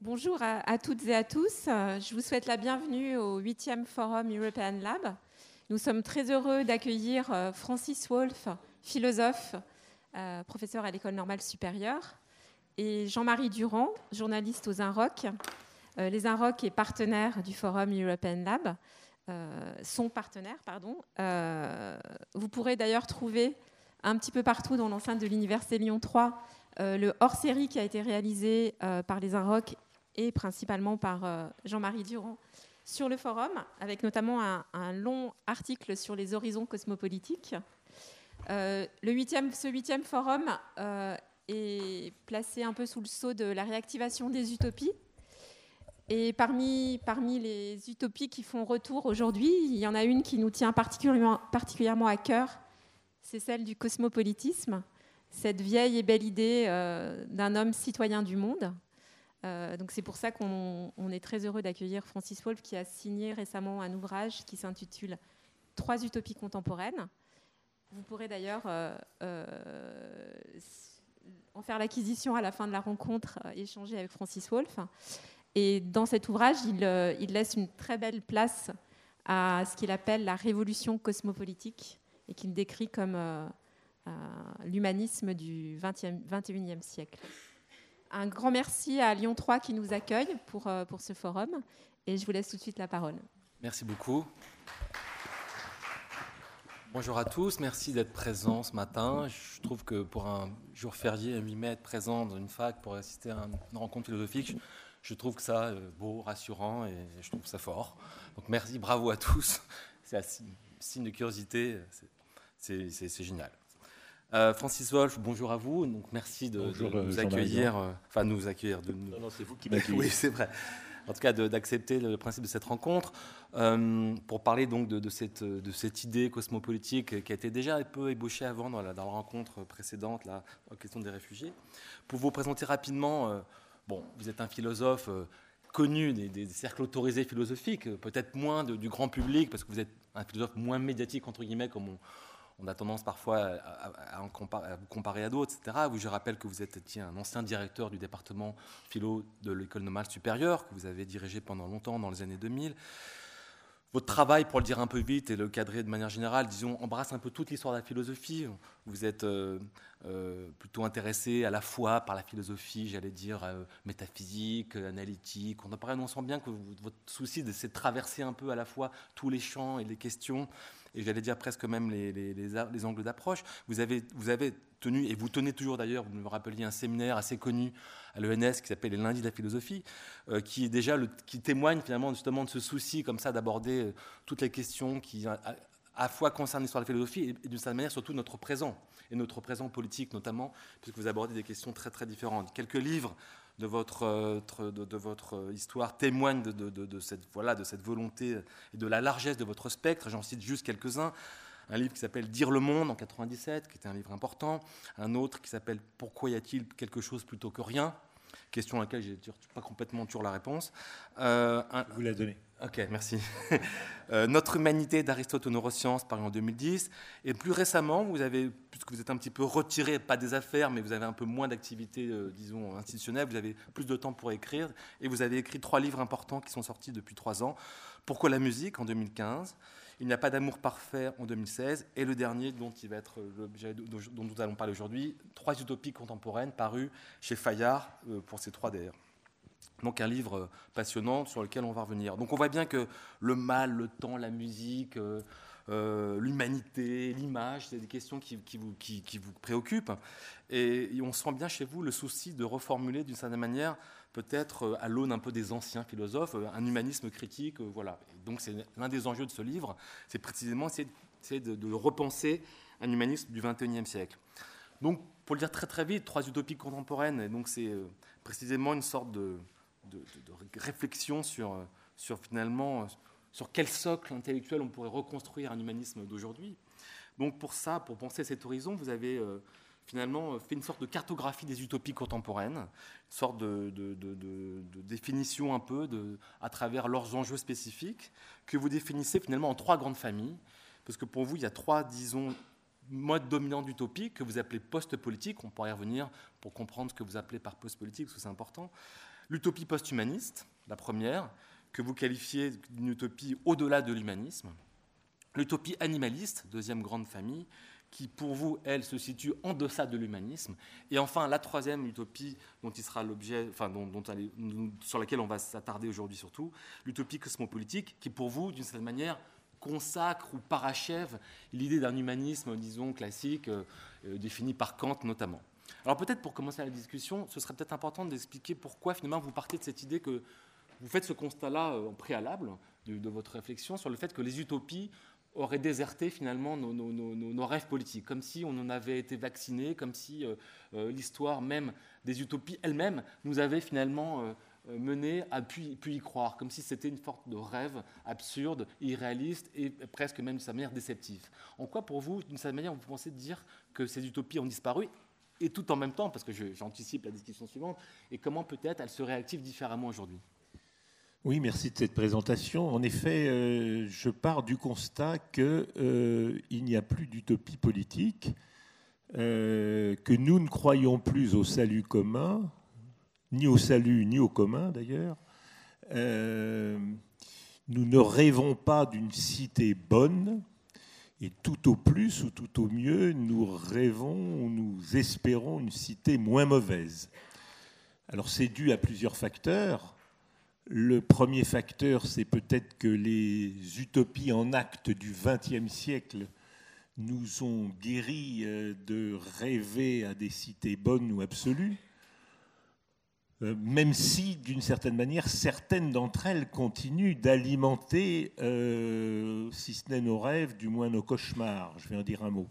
Bonjour à, toutes et à tous. Je vous souhaite la bienvenue au 8e Forum European Lab. Nous sommes très heureux d'accueillir euh, Francis Wolff, philosophe, euh, professeur à l'École normale supérieure, et Jean-Marie Durand, journaliste aux INROC. Euh, les INROC est partenaire du Forum European Lab, son partenaire, pardon. vous pourrez d'ailleurs trouver un petit peu partout dans l'enceinte de l'Université Lyon 3 le hors-série qui a été réalisé par les INROC et principalement par Jean-Marie Durand sur le forum, avec notamment un, long article sur les horizons cosmopolitiques. Euh, le huitième, ce huitième forum euh, est placé un peu sous le sceau de la réactivation des utopies. Et parmi, parmi les utopies qui font retour aujourd'hui, il y en a une qui nous tient particulièrement, particulièrement à cœur, c'est celle du cosmopolitisme, cette vieille et belle idée euh, d'un homme citoyen du monde, euh, donc c'est pour ça qu'on est très heureux d'accueillir Francis Wolff qui a signé récemment un ouvrage qui s'intitule Trois utopies contemporaines. Vous pourrez d'ailleurs euh, euh, en faire l'acquisition à la fin de la rencontre, échanger avec Francis Wolff. Et dans cet ouvrage, il, laisse une très belle place à ce qu'il appelle la révolution cosmopolitique et qu'il décrit comme l'humanisme du 21e siècle. Un grand merci à Lyon 3 qui nous accueille pour, euh, pour ce forum. Et je vous laisse tout de suite la parole. Merci beaucoup. Bonjour à tous, merci d'être présents ce matin. Je trouve que pour un jour férié, à 8 mai, être présent dans une fac pour assister à une rencontre philosophique, je trouve que ça euh, beau, rassurant et je trouve ça fort. Donc merci, bravo à tous. C'est un signe de curiosité, c'est génial. Euh, Francis Wolff, bonjour à vous. Donc, merci de, euh, nous accueillir, euh, enfin nous accueillir. De nous... Non, non c'est vous qui m'accueillez. oui, c'est vrai. En tout cas, d'accepter le principe de cette rencontre pour parler donc de, cette, de, cette, idée cosmopolitique qui a été déjà un peu ébauchée avant dans la, dans la rencontre précédente, la question des réfugiés. Pour vous présenter rapidement, bon, vous êtes un philosophe connu des, cercles autorisés philosophiques, peut-être moins du grand public parce que vous êtes un philosophe moins médiatique entre guillemets, comme on on a tendance parfois à, vous comparer à d'autres, etc. je rappelle que vous êtes un ancien directeur du département philo de l'école normale supérieure, que vous avez dirigé pendant longtemps dans les années 2000. Votre travail, pour le dire un peu vite et le cadrer de manière générale, disons, embrasse un peu toute l'histoire de la philosophie. Vous êtes euh, euh, plutôt intéressé à la fois par la philosophie, j'allais dire, euh, métaphysique, analytique. On, apparaît, on sent bien que votre souci, c'est de traverser un peu à la fois tous les champs et les questions et j'allais dire presque même les, les, angles d'approche. Vous avez, vous avez tenu, et vous tenez toujours d'ailleurs, vous me rappeliez un séminaire assez connu à l'ENS qui s'appelle les lundis de la philosophie, euh, qui est déjà qui témoigne finalement justement de ce souci comme ça d'aborder euh, toutes les questions qui à, la fois concernent l'histoire de la philosophie et d'une certaine manière surtout notre présent et notre présent politique notamment, puisque vous abordez des questions très très différentes. Quelques livres de votre, euh, de, votre histoire témoigne de, cette, voilà, de cette volonté et de la largesse de votre spectre. J'en cite juste quelques-uns. Un livre qui s'appelle Dire le monde en 97, qui était un livre important. Un autre qui s'appelle Pourquoi y a-t-il quelque chose plutôt que rien? Question à laquelle j'ai pas complètement toujours la réponse. Euh, Vous la donnez. Ok, merci. Euh, Notre humanité d'Aristote aux neurosciences, paru en 2010. Et plus récemment, vous avez, puisque vous êtes un petit peu retiré, pas des affaires, mais vous avez un peu moins d'activité, euh, disons, institutionnelle, vous avez plus de temps pour écrire. Et vous avez écrit trois livres importants qui sont sortis depuis trois ans. Pourquoi la musique en 2015 il n'y a pas d'amour parfait en 2016. Et le dernier, dont, il va être l'objet dont nous allons parler aujourd'hui, Trois utopies contemporaines, paru chez Fayard euh, pour ces trois d'ailleurs. Donc un livre euh, passionnant sur lequel on va revenir. Donc on voit bien que le mal, le temps, la musique, euh, l'humanité, l'image, c'est des questions qui, vous, préoccupent. Et, on sent bien chez vous le souci de reformuler d'une certaine manière, peut-être à l'aune un peu des anciens philosophes, un humanisme critique. Voilà donc c'est l'un des enjeux de ce livre, c'est précisément c'est de, repenser un humanisme du XXIe siècle. Donc, pour le dire très très vite, trois utopies contemporaines, donc c'est euh, précisément une sorte de, réflexion sur, euh, sur finalement euh, sur quel socle intellectuel on pourrait reconstruire un humanisme d'aujourd'hui. Donc pour ça, pour penser cet horizon, vous avez finalement euh, fait une sorte de cartographie des utopies contemporaines, une sorte de, définition un peu à travers leurs enjeux spécifiques, que vous définissez finalement en trois grandes familles, parce que pour vous, il y a trois, disons, modes dominants d'utopie que vous appelez post-politique, on pourrait y revenir pour comprendre ce que vous appelez par post-politique, parce que c'est important. L'utopie post-humaniste, la première, que vous qualifiez d'une utopie au-delà de l'humanisme. L'utopie animaliste, deuxième grande famille, qui pour vous, elle, se situe en deçà de l'humanisme. Et enfin, la troisième utopie dont il sera l'objet, enfin, dont, sur laquelle on va s'attarder aujourd'hui surtout, l'utopie cosmopolitique, qui pour vous, d'une certaine manière, consacre ou parachève l'idée d'un humanisme, disons, classique, euh, euh, défini par Kant notamment. Alors peut-être pour commencer la discussion, ce serait peut-être important d'expliquer pourquoi finalement vous partez de cette idée que vous faites ce constat-là euh, en préalable de, votre réflexion sur le fait que les utopies auraient déserté finalement nos, rêves politiques, comme si on en avait été vacciné, comme si l'histoire même des utopies elles-mêmes nous avait finalement euh, mené à pu, y croire, comme si c'était une sorte de rêve absurde, irréaliste et presque même de sa manière déceptif. En quoi, pour vous, d'une certaine manière, vous pensez dire que ces utopies ont disparu et tout en même temps, parce que j'anticipe la discussion suivante, et comment peut-être elles se réactivent différemment aujourd'hui? Oui, merci de cette présentation. En effet, euh, je pars du constat qu'il euh, n'y a plus d'utopie politique, que nous ne croyons plus au salut commun, ni au salut, ni au commun d'ailleurs. Euh, nous ne rêvons pas d'une cité bonne, et tout au plus ou tout au mieux, nous rêvons ou nous espérons une cité moins mauvaise. Alors c'est dû à plusieurs facteurs. Le premier facteur, c'est peut-être que les utopies en acte du XXe siècle nous ont guéris euh, de rêver à des cités bonnes ou absolues. Euh, même si, d'une certaine manière, certaines d'entre elles continuent d'alimenter, euh, si ce n'est nos rêves, du moins nos cauchemars. Je vais en dire un mot.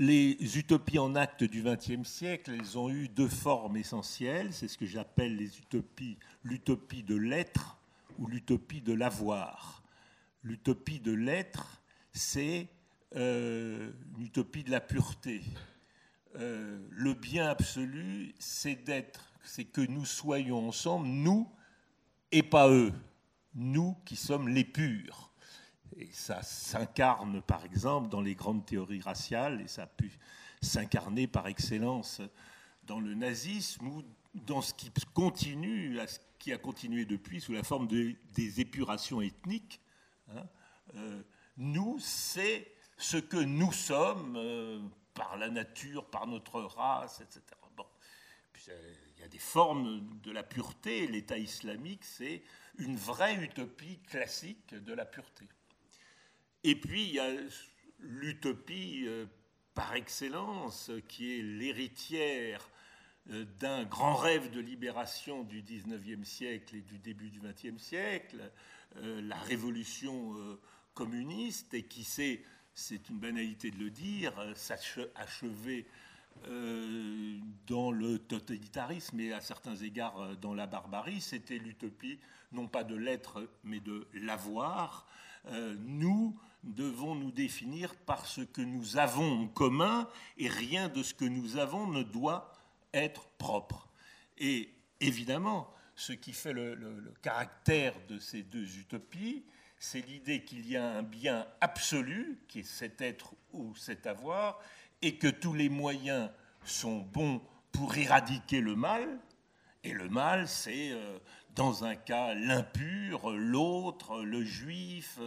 Les utopies en acte du XXe siècle, elles ont eu deux formes essentielles. C'est ce que j'appelle les utopies, l'utopie de l'être ou l'utopie de l'avoir. L'utopie de l'être, c'est euh, une utopie de la pureté, euh, le bien absolu, c'est d'être, c'est que nous soyons ensemble, nous et pas eux, nous qui sommes les purs. Et ça s'incarne par exemple dans les grandes théories raciales, et ça a pu s'incarner par excellence dans le nazisme ou dans ce qui continue, ce qui a continué depuis sous la forme de, des épurations ethniques. Hein. Euh, nous, c'est ce que nous sommes, euh, par la nature, par notre race, etc. Bon. Euh, il y a des formes de la pureté. L'État islamique, c'est une vraie utopie classique de la pureté. Et puis, il y a l'utopie euh, par excellence, qui est l'héritière euh, d'un grand rêve de libération du 19e siècle et du début du 20e siècle, la révolution communiste, et qui s'est c'est une banalité de le dire, euh, s'achever euh, dans le totalitarisme et à certains égards euh, dans la barbarie, c'était l'utopie non pas de l'être mais de l'avoir. nous devons nous définir par ce que nous avons en commun et rien de ce que nous avons ne doit être propre. Et évidemment, ce qui fait le caractère de ces deux utopies, c'est l'idée qu'il y a un bien absolu, qui est cet être ou cet avoir, et que tous les moyens sont bons pour éradiquer le mal. Et le mal, c'est euh, dans un cas l'impur, l'autre, le juif,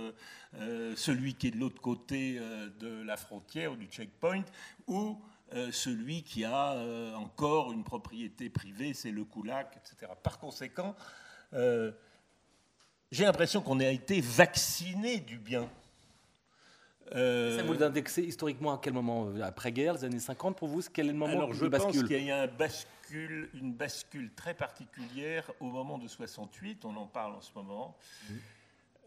euh, celui qui est de l'autre côté euh, de la frontière ou du checkpoint, ou celui qui a encore une propriété privée, c'est le koulak, etc. Par conséquent, j'ai l'impression qu'on a été vacciné du bien. Euh... Ça vous l'indexez historiquement à quel moment? Après-guerre, les années 50, pour vous, quel est le moment Alors, je pense qu'il y a un bascule, une bascule très particulière au moment de 68, on en parle en ce moment.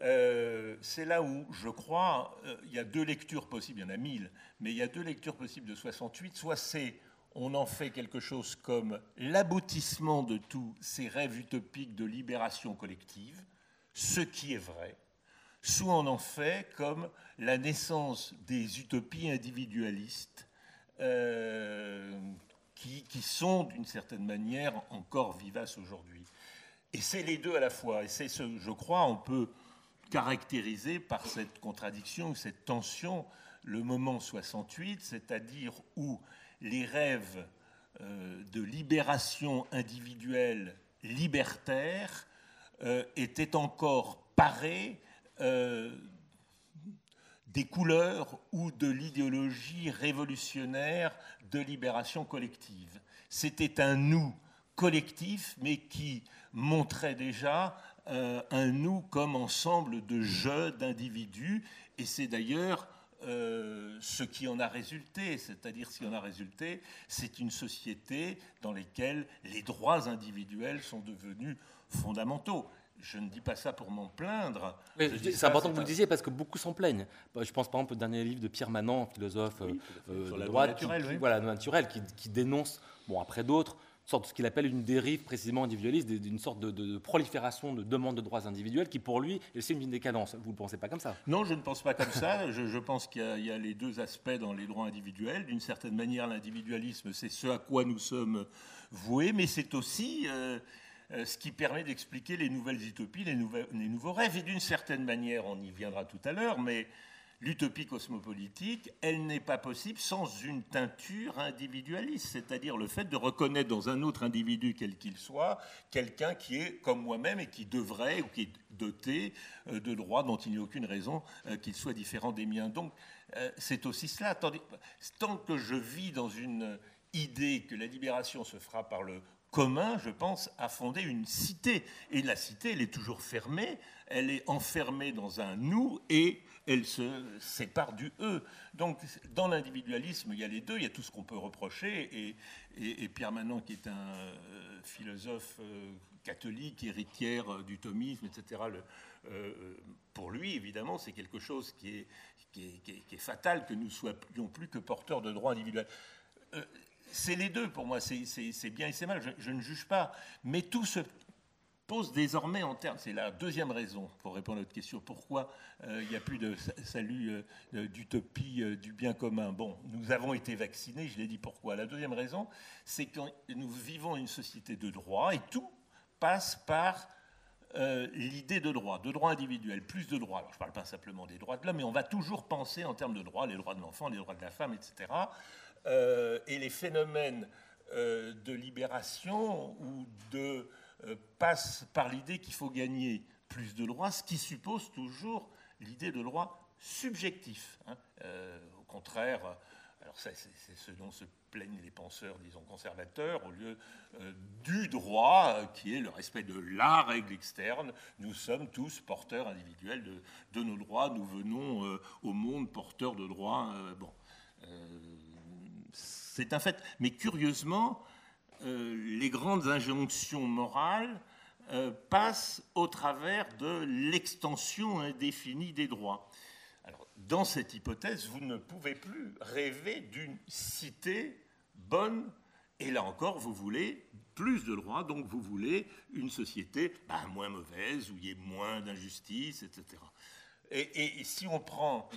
Euh, c'est là où, je crois, euh, il y a deux lectures possibles, il y en a mille, mais il y a deux lectures possibles de 68. Soit c'est, on en fait quelque chose comme l'aboutissement de tous ces rêves utopiques de libération collective, ce qui est vrai, soit on en fait comme la naissance des utopies individualistes euh, qui, sont d'une certaine manière encore vivaces aujourd'hui. Et c'est les deux à la fois. Et c'est ce, je crois, on peut caractériser par cette contradiction, cette tension, le moment 68, c'est-à-dire où les rêves de libération individuelle libertaire était encore paré des couleurs ou de l'idéologie révolutionnaire de libération collective. C'était un nous collectif, mais qui montrait déjà euh, un nous comme ensemble de jeux, d'individus, et c'est d'ailleurs euh, ce qui en a résulté, c'est-à-dire ce qui en a résulté, c'est une société dans laquelle les droits individuels sont devenus fondamentaux je ne dis pas ça pour m'en plaindre. C'est important que vous le disiez parce que beaucoup s'en plaignent. Je pense par exemple au dernier livre de Pierre Manant, philosophe euh, de droite, qui, voilà, naturel, qui, dénonce, bon après d'autres, sorte de ce qu'il appelle une dérive précisément individualiste, d'une sorte de, prolifération de demandes de droits individuels qui pour lui est d'une décadence. Vous ne pensez pas comme ça? Non, je ne pense pas comme ça. Je, pense qu'il y, a les deux aspects dans les droits individuels. D'une certaine manière, l'individualisme, c'est ce à quoi nous sommes voués, mais c'est aussi... Euh, euh, ce qui permet d'expliquer les nouvelles utopies, les, nouveaux rêves. Et d'une certaine manière, on y viendra tout à l'heure, mais l'utopie cosmopolitique, elle n'est pas possible sans une teinture individualiste, c'est-à-dire le fait de reconnaître dans un autre individu, quel qu'il soit, quelqu'un qui est comme moi-même et qui devrait ou qui est doté euh, de droits dont il n'y a aucune raison euh, qu'il soit différent des miens. Donc c'est aussi cela. Tant que je vis dans une idée que la libération se fera par le commun, je pense, à fonder une cité. Et la cité, elle est toujours fermée, elle est enfermée dans un nous et elle se sépare du eux. Donc, dans l'individualisme, il y a les deux, il y a tout ce qu'on peut reprocher. Et, Pierre Manon, qui est un euh, philosophe euh, catholique, héritière euh, du thomisme, etc., pour lui, évidemment, c'est quelque chose qui est, fatal que nous soyons plus que porteurs de droits individuels c'est les deux pour moi, c'est bien et c'est mal, je, ne juge pas. Mais tout se pose désormais en termes, c'est la deuxième raison pour répondre à votre question, pourquoi euh, il n'y a plus de salut euh, d'utopie euh, du bien commun. Bon, nous avons été vaccinés, je l'ai dit pourquoi. La deuxième raison, c'est que nous vivons une société de droit et tout passe par l'idée de droit, de droit individuel, plus de droits. Alors, je ne parle pas simplement des droits de l'homme, mais on va toujours penser en termes de droits, les droits de l'enfant, les droits de la femme, etc. Euh, et les phénomènes euh, de libération ou de euh, passent par l'idée qu'il faut gagner plus de droits, ce qui suppose toujours l'idée de droit subjectif. Hein. au contraire, alors c'est ce dont se plaignent les penseurs, disons, conservateurs, au lieu du droit, qui est le respect de la règle externe. Nous sommes tous porteurs individuels de, de nos droits, nous venons au monde porteurs de droits. bon c'est un fait. Mais curieusement, euh, les grandes injonctions morales euh, passent au travers de l'extension indéfinie des droits. Dans cette hypothèse, vous ne pouvez plus rêver d'une cité bonne, et là encore, vous voulez plus de droits, donc vous voulez une société bah, moins mauvaise, où il y ait moins d'injustice, etc. Et, et si on prend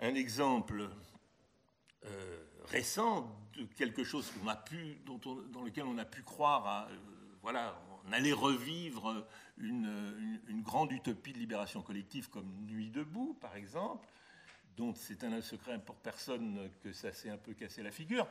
un exemple euh, récent de quelque chose dont dans lequel on a pu croire, à, euh, voilà, on allait revivre une, une, grande utopie de libération collective comme Nuit debout, par exemple, dont c'est un secret pour personne que ça s'est un peu cassé la figure.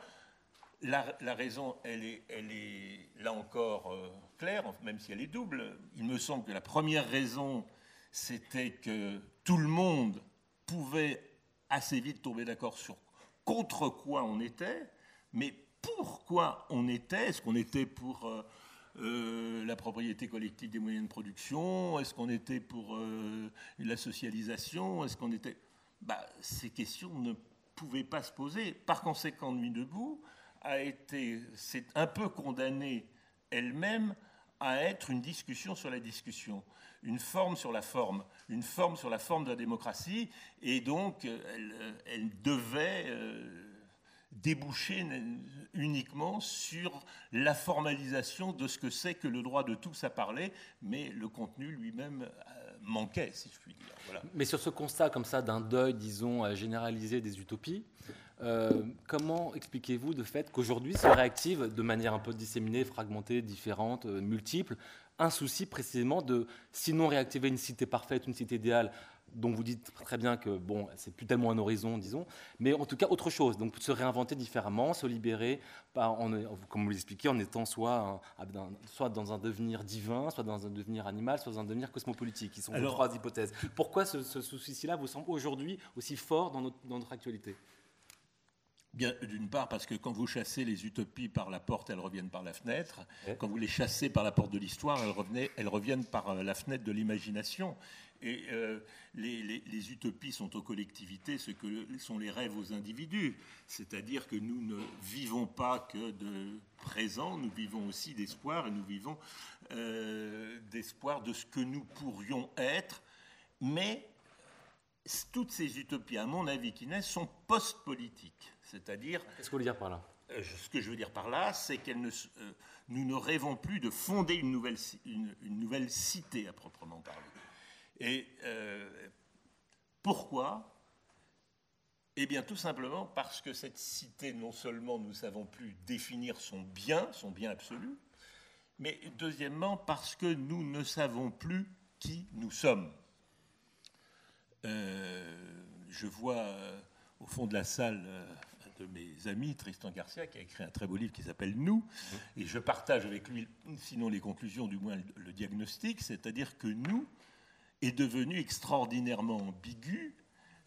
La, raison, elle est, elle est là encore euh, claire, même si elle est double. Il me semble que la première raison, c'était que tout le monde pouvait assez vite tomber d'accord sur contre quoi on était, mais pourquoi on était. Est-ce qu'on était pour euh, euh, la propriété collective des moyens de production? Est-ce qu'on était pour euh, la socialisation? Est-ce qu'on était... Bah, ces questions ne pouvaient pas se poser. Par conséquent, Nuit debout a été, c'est un peu condamnée elle-même à être une discussion sur la discussion, une forme sur la forme, une forme sur la forme de la démocratie, et donc elle, elle devait euh, déboucher uniquement sur la formalisation de ce que c'est que le droit de tous à parler, mais le contenu lui-même euh, manquait, si je puis dire. Mais sur ce constat comme ça d'un deuil, disons, généralisé des utopies, euh, comment expliquez-vous le fait qu'aujourd'hui se réactive de manière un peu disséminée, fragmentée, différente, euh, multiple, un souci précisément de, sinon réactiver une cité parfaite, une cité idéale, dont vous dites très bien que bon, c'est plus tellement un horizon, disons, mais en tout cas autre chose. Donc se réinventer différemment, se libérer, comme vous l'expliquez, en étant soit, soit dans un devenir divin, soit dans un devenir animal, soit dans un devenir cosmopolitique, qui sont les trois hypothèses. Pourquoi ce, souci-là vous semble aujourd'hui aussi fort dans notre, dans notre actualité? Bien, d'une part, parce que quand vous chassez les utopies par la porte, elles reviennent par la fenêtre. Quand vous les chassez par la porte de l'histoire, elles, elles, reviennent par euh, la fenêtre de l'imagination. Et euh, les, utopies sont aux collectivités ce que sont les rêves aux individus. C'est-à-dire que nous ne vivons pas que de présent, nous vivons aussi d'espoir et nous vivons euh, d'espoir de ce que nous pourrions être. Mais toutes ces utopies, à mon avis, qui naissent, sont post-politiques. C'est-à-dire. Qu'est-ce que vous voulez dire par là? euh, Ce que je veux dire par là, c'est que ne, nous ne rêvons plus de fonder une nouvelle, une nouvelle cité à proprement parler. Et euh, pourquoi? Eh bien, tout simplement parce que cette cité, non seulement nous ne savons plus définir son bien, son bien absolu, mais deuxièmement parce que nous ne savons plus qui nous sommes. Euh, je vois euh, au fond de la salle de mes amis, Tristan Garcia, qui a écrit un très beau livre qui s'appelle Nous, et je partage avec lui, sinon les conclusions, du moins le diagnostic, c'est-à-dire que nous, est devenu extraordinairement ambigu,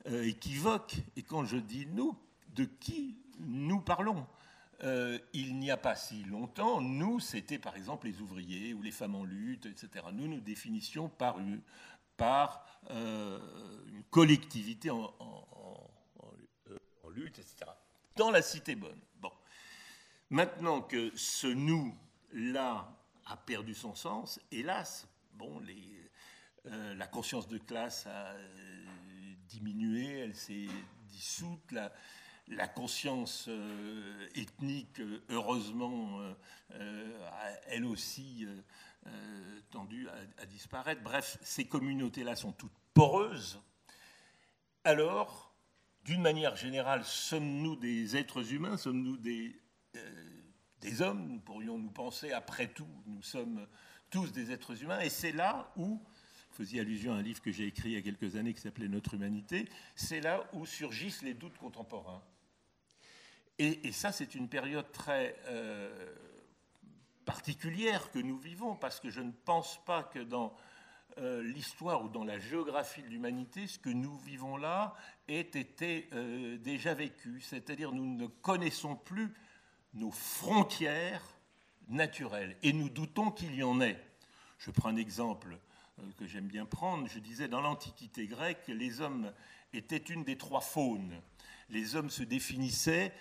euh, équivoque. Et quand je dis nous, de qui nous parlons? Euh, Il n'y a pas si longtemps, nous, c'était par exemple les ouvriers ou les femmes en lutte, etc. Nous nous définissions par une, euh, collectivité en, lutte, etc. Dans la cité bonne. Bon. Maintenant que ce nous-là a perdu son sens, hélas, bon, euh, la conscience de classe a euh, diminué, elle s'est dissoute. La, conscience euh, ethnique, heureusement, elle aussi tendu à, disparaître. Bref, ces communautés-là sont toutes poreuses. Alors, d'une manière générale, sommes-nous des êtres humains Sommes-nous des, des hommes? Nous pourrions nous penser, après tout, nous sommes tous des êtres humains. Et c'est là où faisiez allusion à un livre que j'ai écrit il y a quelques années qui s'appelait Notre humanité, c'est là où surgissent les doutes contemporains. Et, ça, c'est une période très euh, particulière que nous vivons, parce que je ne pense pas que dans euh, l'histoire ou dans la géographie de l'humanité, ce que nous vivons là ait été euh, déjà vécu. C'est-à-dire nous ne connaissons plus nos frontières naturelles, et nous doutons qu'il y en ait. Je prends un exemple euh, que j'aime bien prendre, je disais dans l'Antiquité grecque, les hommes étaient une des trois faunes. Les hommes se définissaient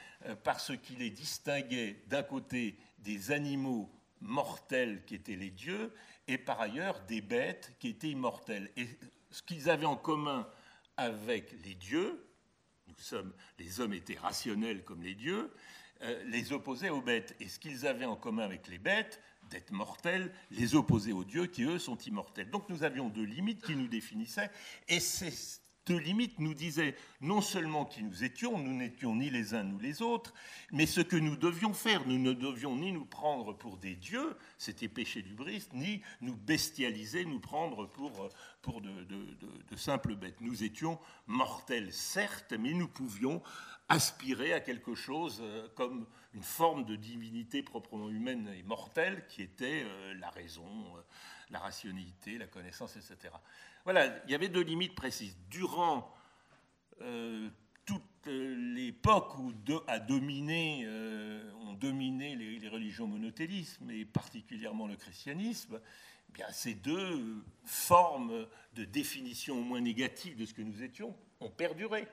par ce qui les distinguait d'un côté des animaux mortels qui étaient les dieux et par ailleurs des bêtes qui étaient immortelles. Et ce qu'ils avaient en commun avec les dieux, nous sommes, les hommes étaient rationnels comme les dieux, euh, les opposait aux bêtes. Et ce qu'ils avaient en commun avec les bêtes, d'être mortels, les opposer aux dieux qui, eux, sont immortels. Donc nous avions deux limites qui nous définissaient, et ces deux limites nous disaient non seulement qui nous étions, nous n'étions ni les uns ni les autres, mais ce que nous devions faire. Nous ne devions ni nous prendre pour des dieux, c'était péché du bris, ni nous bestialiser, nous prendre pour, de, de simples bêtes. Nous étions mortels, certes, mais nous pouvions aspirer à quelque chose euh, comme une forme de divinité proprement humaine et mortelle qui était euh, la raison, euh, la rationalité, la connaissance, etc. Voilà, il y avait deux limites précises. Durant toute l'époque où a dominé, ont dominé les, religions monothélistes, et particulièrement le christianisme, eh bien, ces deux formes de définition au moins négative de ce que nous étions ont perduré.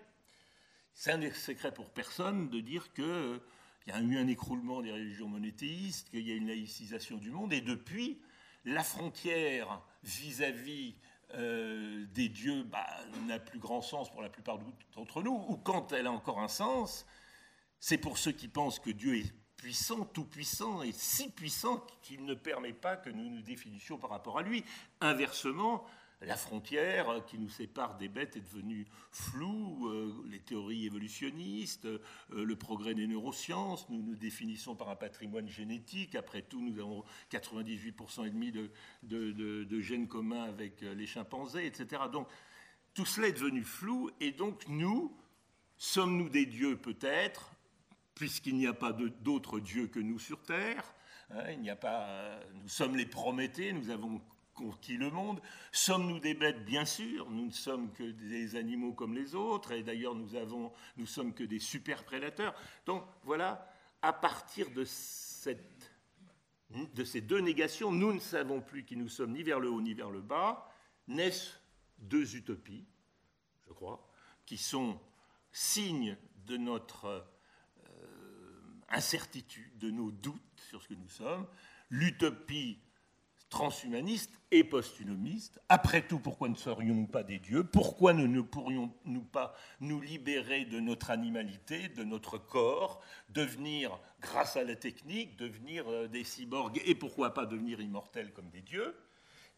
C'est un secret pour personne de dire qu'il euh, y a eu un écroulement des religions monothéistes, qu'il y a une laïcisation du monde, et depuis, la frontière vis-à-vis euh, des dieux bah, n'a plus grand sens pour la plupart d'entre nous, ou quand elle a encore un sens, c'est pour ceux qui pensent que Dieu est puissant, tout puissant, et si puissant qu'il ne permet pas que nous nous définissions par rapport à lui. Inversement, la frontière qui nous sépare des bêtes est devenue floue, euh, les théories évolutionnistes, euh, le progrès des neurosciences, nous nous définissons par un patrimoine génétique, après tout nous avons 98% et demi de, de, gènes communs avec euh, les chimpanzés, etc. Donc tout cela est devenu flou, et donc nous, sommes-nous des dieux peut-être, puisqu'il n'y a pas d'autres dieux que nous sur Terre hein, il n'y a pas, nous sommes les Prométhées, nous avons conquis le monde. Sommes-nous des bêtes? Bien sûr, nous ne sommes que des animaux comme les autres, et d'ailleurs nous avons, nous sommes que des super prédateurs. Donc voilà, à partir de cette de ces deux négations, nous ne savons plus qui nous sommes ni vers le haut ni vers le bas, naissent deux utopies, je crois, qui sont signes de notre euh, incertitude, de nos doutes sur ce que nous sommes. L'utopie transhumaniste et posthumaniste. Après tout, pourquoi ne serions-nous pas des dieux? Pourquoi ne, pourrions-nous pas nous libérer de notre animalité, de notre corps, devenir, grâce à la technique, devenir euh, des cyborgs et pourquoi pas devenir immortels comme des dieux?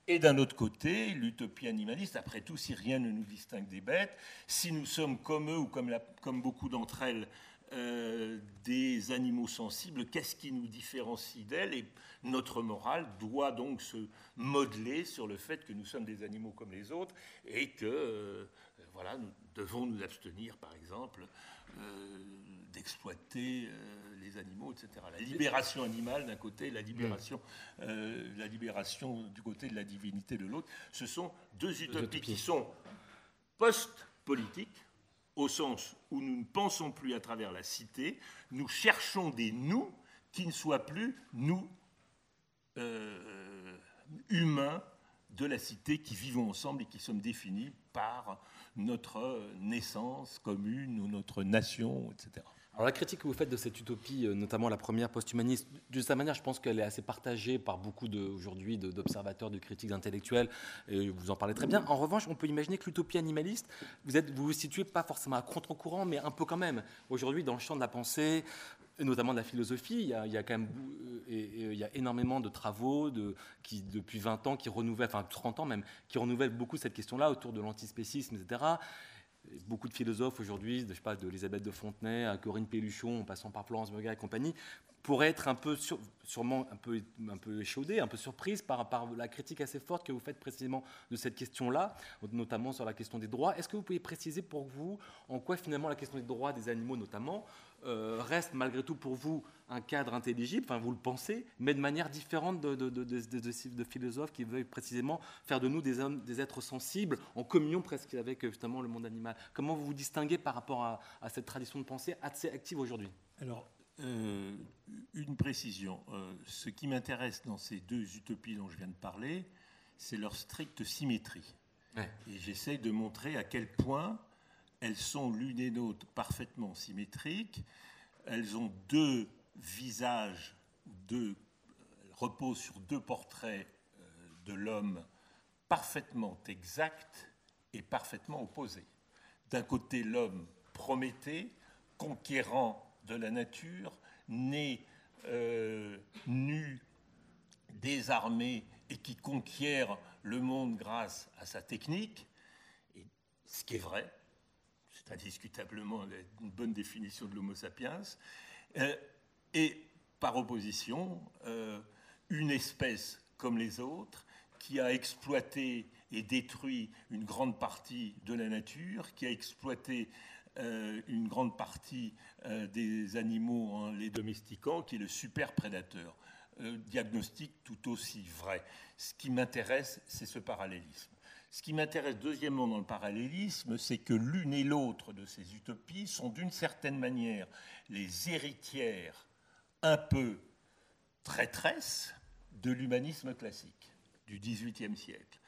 Et d'un autre côté, l'utopie animaliste, après tout, si rien ne nous distingue des bêtes, si nous sommes comme eux ou comme beaucoup d'entre elles euh, des animaux sensibles, qu'est-ce qui nous différencie d'elles Et notre morale doit donc se modeler sur le fait que nous sommes des animaux comme les autres et que euh, voilà, nous devons nous abstenir, par exemple, euh, d'exploiter les animaux, etc. La libération animale d'un côté, la libération, la libération du côté de la divinité de l'autre, ce sont deux utopies qui sont post-politiques au sens où nous ne pensons plus à travers la cité, nous cherchons des nous qui ne soient plus nous euh, humains de la cité qui vivons ensemble et qui sommes définis par notre naissance commune ou notre nation, etc. Alors la critique que vous faites de cette utopie, euh, notamment la première post-humaniste, de cette manière, je pense qu'elle est assez partagée par beaucoup aujourd'hui d'observateurs, de, critiques intellectuels, et vous en parlez très bien. En revanche, on peut imaginer que l'utopie animaliste, vous êtes, vous, situez pas forcément à contre-courant, mais un peu quand même. Aujourd'hui, dans le champ de la pensée, notamment de la philosophie, il y a, quand même euh, et, il y a énormément de travaux de, qui, depuis 20 ans qui renouvellent, enfin 30 ans même, qui renouvellent beaucoup cette question-là autour de l'antispécisme, etc beaucoup de philosophes aujourd'hui, je sais pas, de Elisabeth de Fontenay à Corinne Pelluchon, en passant par Florence Burger et compagnie, pourraient être un peu sûrement un peu, un un peu surprises par la critique assez forte que vous faites précisément de cette question-là, notamment sur la question des droits. Est-ce que vous pouvez préciser pour vous en quoi finalement la question des droits des animaux notamment euh, reste malgré tout pour vous un cadre intelligible, enfin vous le pensez, mais de manière différente de, de, de, philosophes qui veulent précisément faire de nous des, hommes, des êtres sensibles, en communion presque avec justement le monde animal. Comment vous vous distinguez par rapport à, cette tradition de pensée assez active aujourd'hui? Alors, euh, une précision. Euh, ce qui m'intéresse dans ces deux utopies dont je viens de parler, c'est leur stricte symétrie. Et j'essaie de montrer à quel point elles sont l'une et l'autre parfaitement symétriques. Elles ont deux visages, deux, reposent sur deux portraits euh, de l'homme parfaitement exacts et parfaitement opposés. D'un côté, l'homme Prométhée, conquérant de la nature, né euh, nu, désarmé et qui conquiert le monde grâce à sa technique, ce qui est vrai, indiscutablement une bonne définition de l'Homo sapiens, euh, et par opposition, euh, une espèce comme les autres qui a exploité et détruit une grande partie de la nature, qui a exploité euh, une grande partie des animaux en les domestiquant, qui est le super prédateur. diagnostic tout aussi vrai. Ce qui m'intéresse, c'est ce parallélisme. Ce qui m'intéresse deuxièmement dans le parallélisme, c'est que l'une et l'autre de ces utopies sont d'une certaine manière les héritières un peu traîtresses de l'humanisme classique du XVIIIe siècle.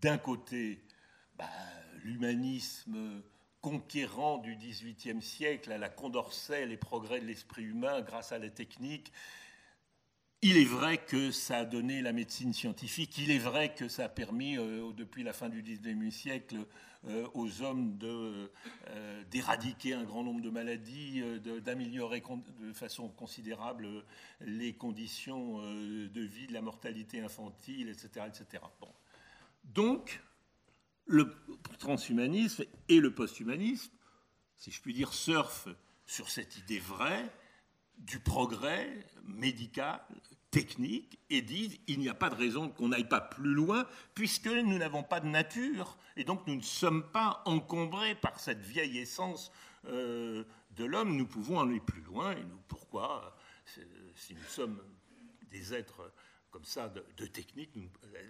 D'un côté, bah, l'humanisme conquérant du XVIIIe siècle à la Condorcet les progrès de l'esprit humain grâce à la technique il est vrai que ça a donné la médecine scientifique, il est vrai que ça a permis, euh, depuis la fin du XIXe siècle, euh, aux hommes euh, d'éradiquer un grand nombre de maladies, d'améliorer de façon considérable les conditions de vie, de la mortalité infantile, etc. etc. Donc, le transhumanisme et le posthumanisme, si je puis dire, surfent sur cette idée vraie du progrès médical technique et disent il n'y a pas de raison qu'on n'aille pas plus loin puisque nous n'avons pas de nature et donc nous ne sommes pas encombrés par cette vieille essence euh, de l'homme. Nous pouvons aller plus loin et nous, pourquoi, si nous sommes des êtres comme ça de, technique,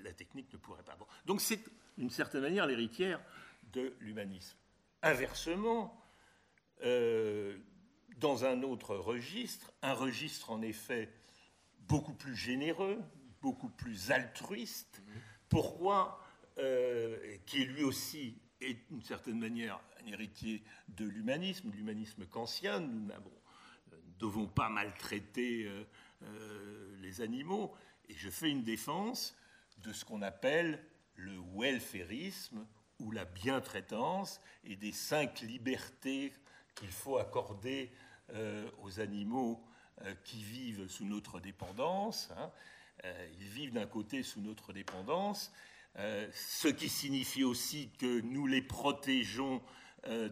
la technique ne pourrait pas. Donc c'est d'une certaine manière l'héritière de l'humanisme. Inversement, euh, dans un autre registre, un registre en effet beaucoup plus généreux, beaucoup plus altruiste. Pourquoi euh, Qui lui aussi est d'une certaine manière un héritier de l'humanisme, l'humanisme kantien. Nous ne devons pas maltraiter euh, euh, les animaux. Et je fais une défense de ce qu'on appelle le welfarisme ou la bientraitance et des cinq libertés qu'il faut accorder aux animaux euh, qui vivent sous notre dépendance. Hein. Euh, ils vivent d'un côté sous notre dépendance, euh, ce qui signifie aussi que nous les protégeons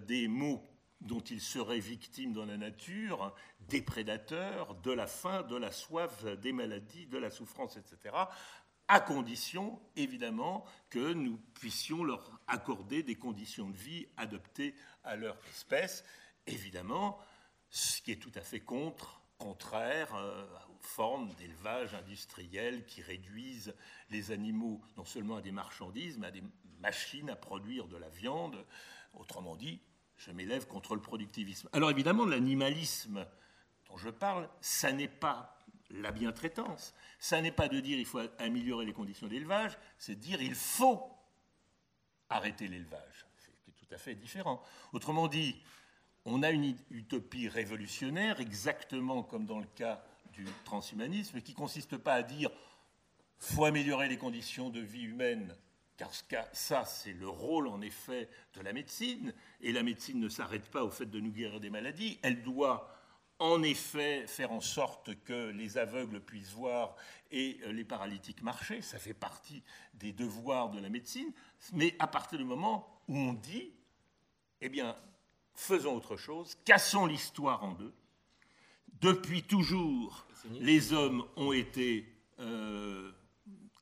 des maux dont ils seraient victimes dans la nature, des prédateurs, de la faim, de la soif, des maladies, de la souffrance, etc., à condition, évidemment, que nous puissions leur accorder des conditions de vie adaptées à leur espèce, évidemment, ce qui est tout à fait contre contraire euh, aux formes d'élevage industriel qui réduisent les animaux non seulement à des marchandises, mais à des machines à produire de la viande. Autrement dit, je m'élève contre le productivisme. Alors évidemment, l'animalisme dont je parle, ça n'est pas la bientraitance. Ça n'est pas de dire il faut améliorer les conditions d'élevage, c'est de dire il faut arrêter l'élevage. C'est tout à fait différent. Autrement dit, on a une utopie révolutionnaire, exactement comme dans le cas du transhumanisme, qui consiste pas à dire faut améliorer les conditions de vie humaine, car ça, c'est le rôle en effet de la médecine, et la médecine ne s'arrête pas au fait de nous guérir des maladies, elle doit en effet faire en sorte que les aveugles puissent voir et euh, les paralytiques marcher, ça fait partie des devoirs de la médecine, mais à partir du moment où on dit, eh bien, faisons autre chose, cassons l'histoire en deux. Depuis toujours, les hommes ont été, euh,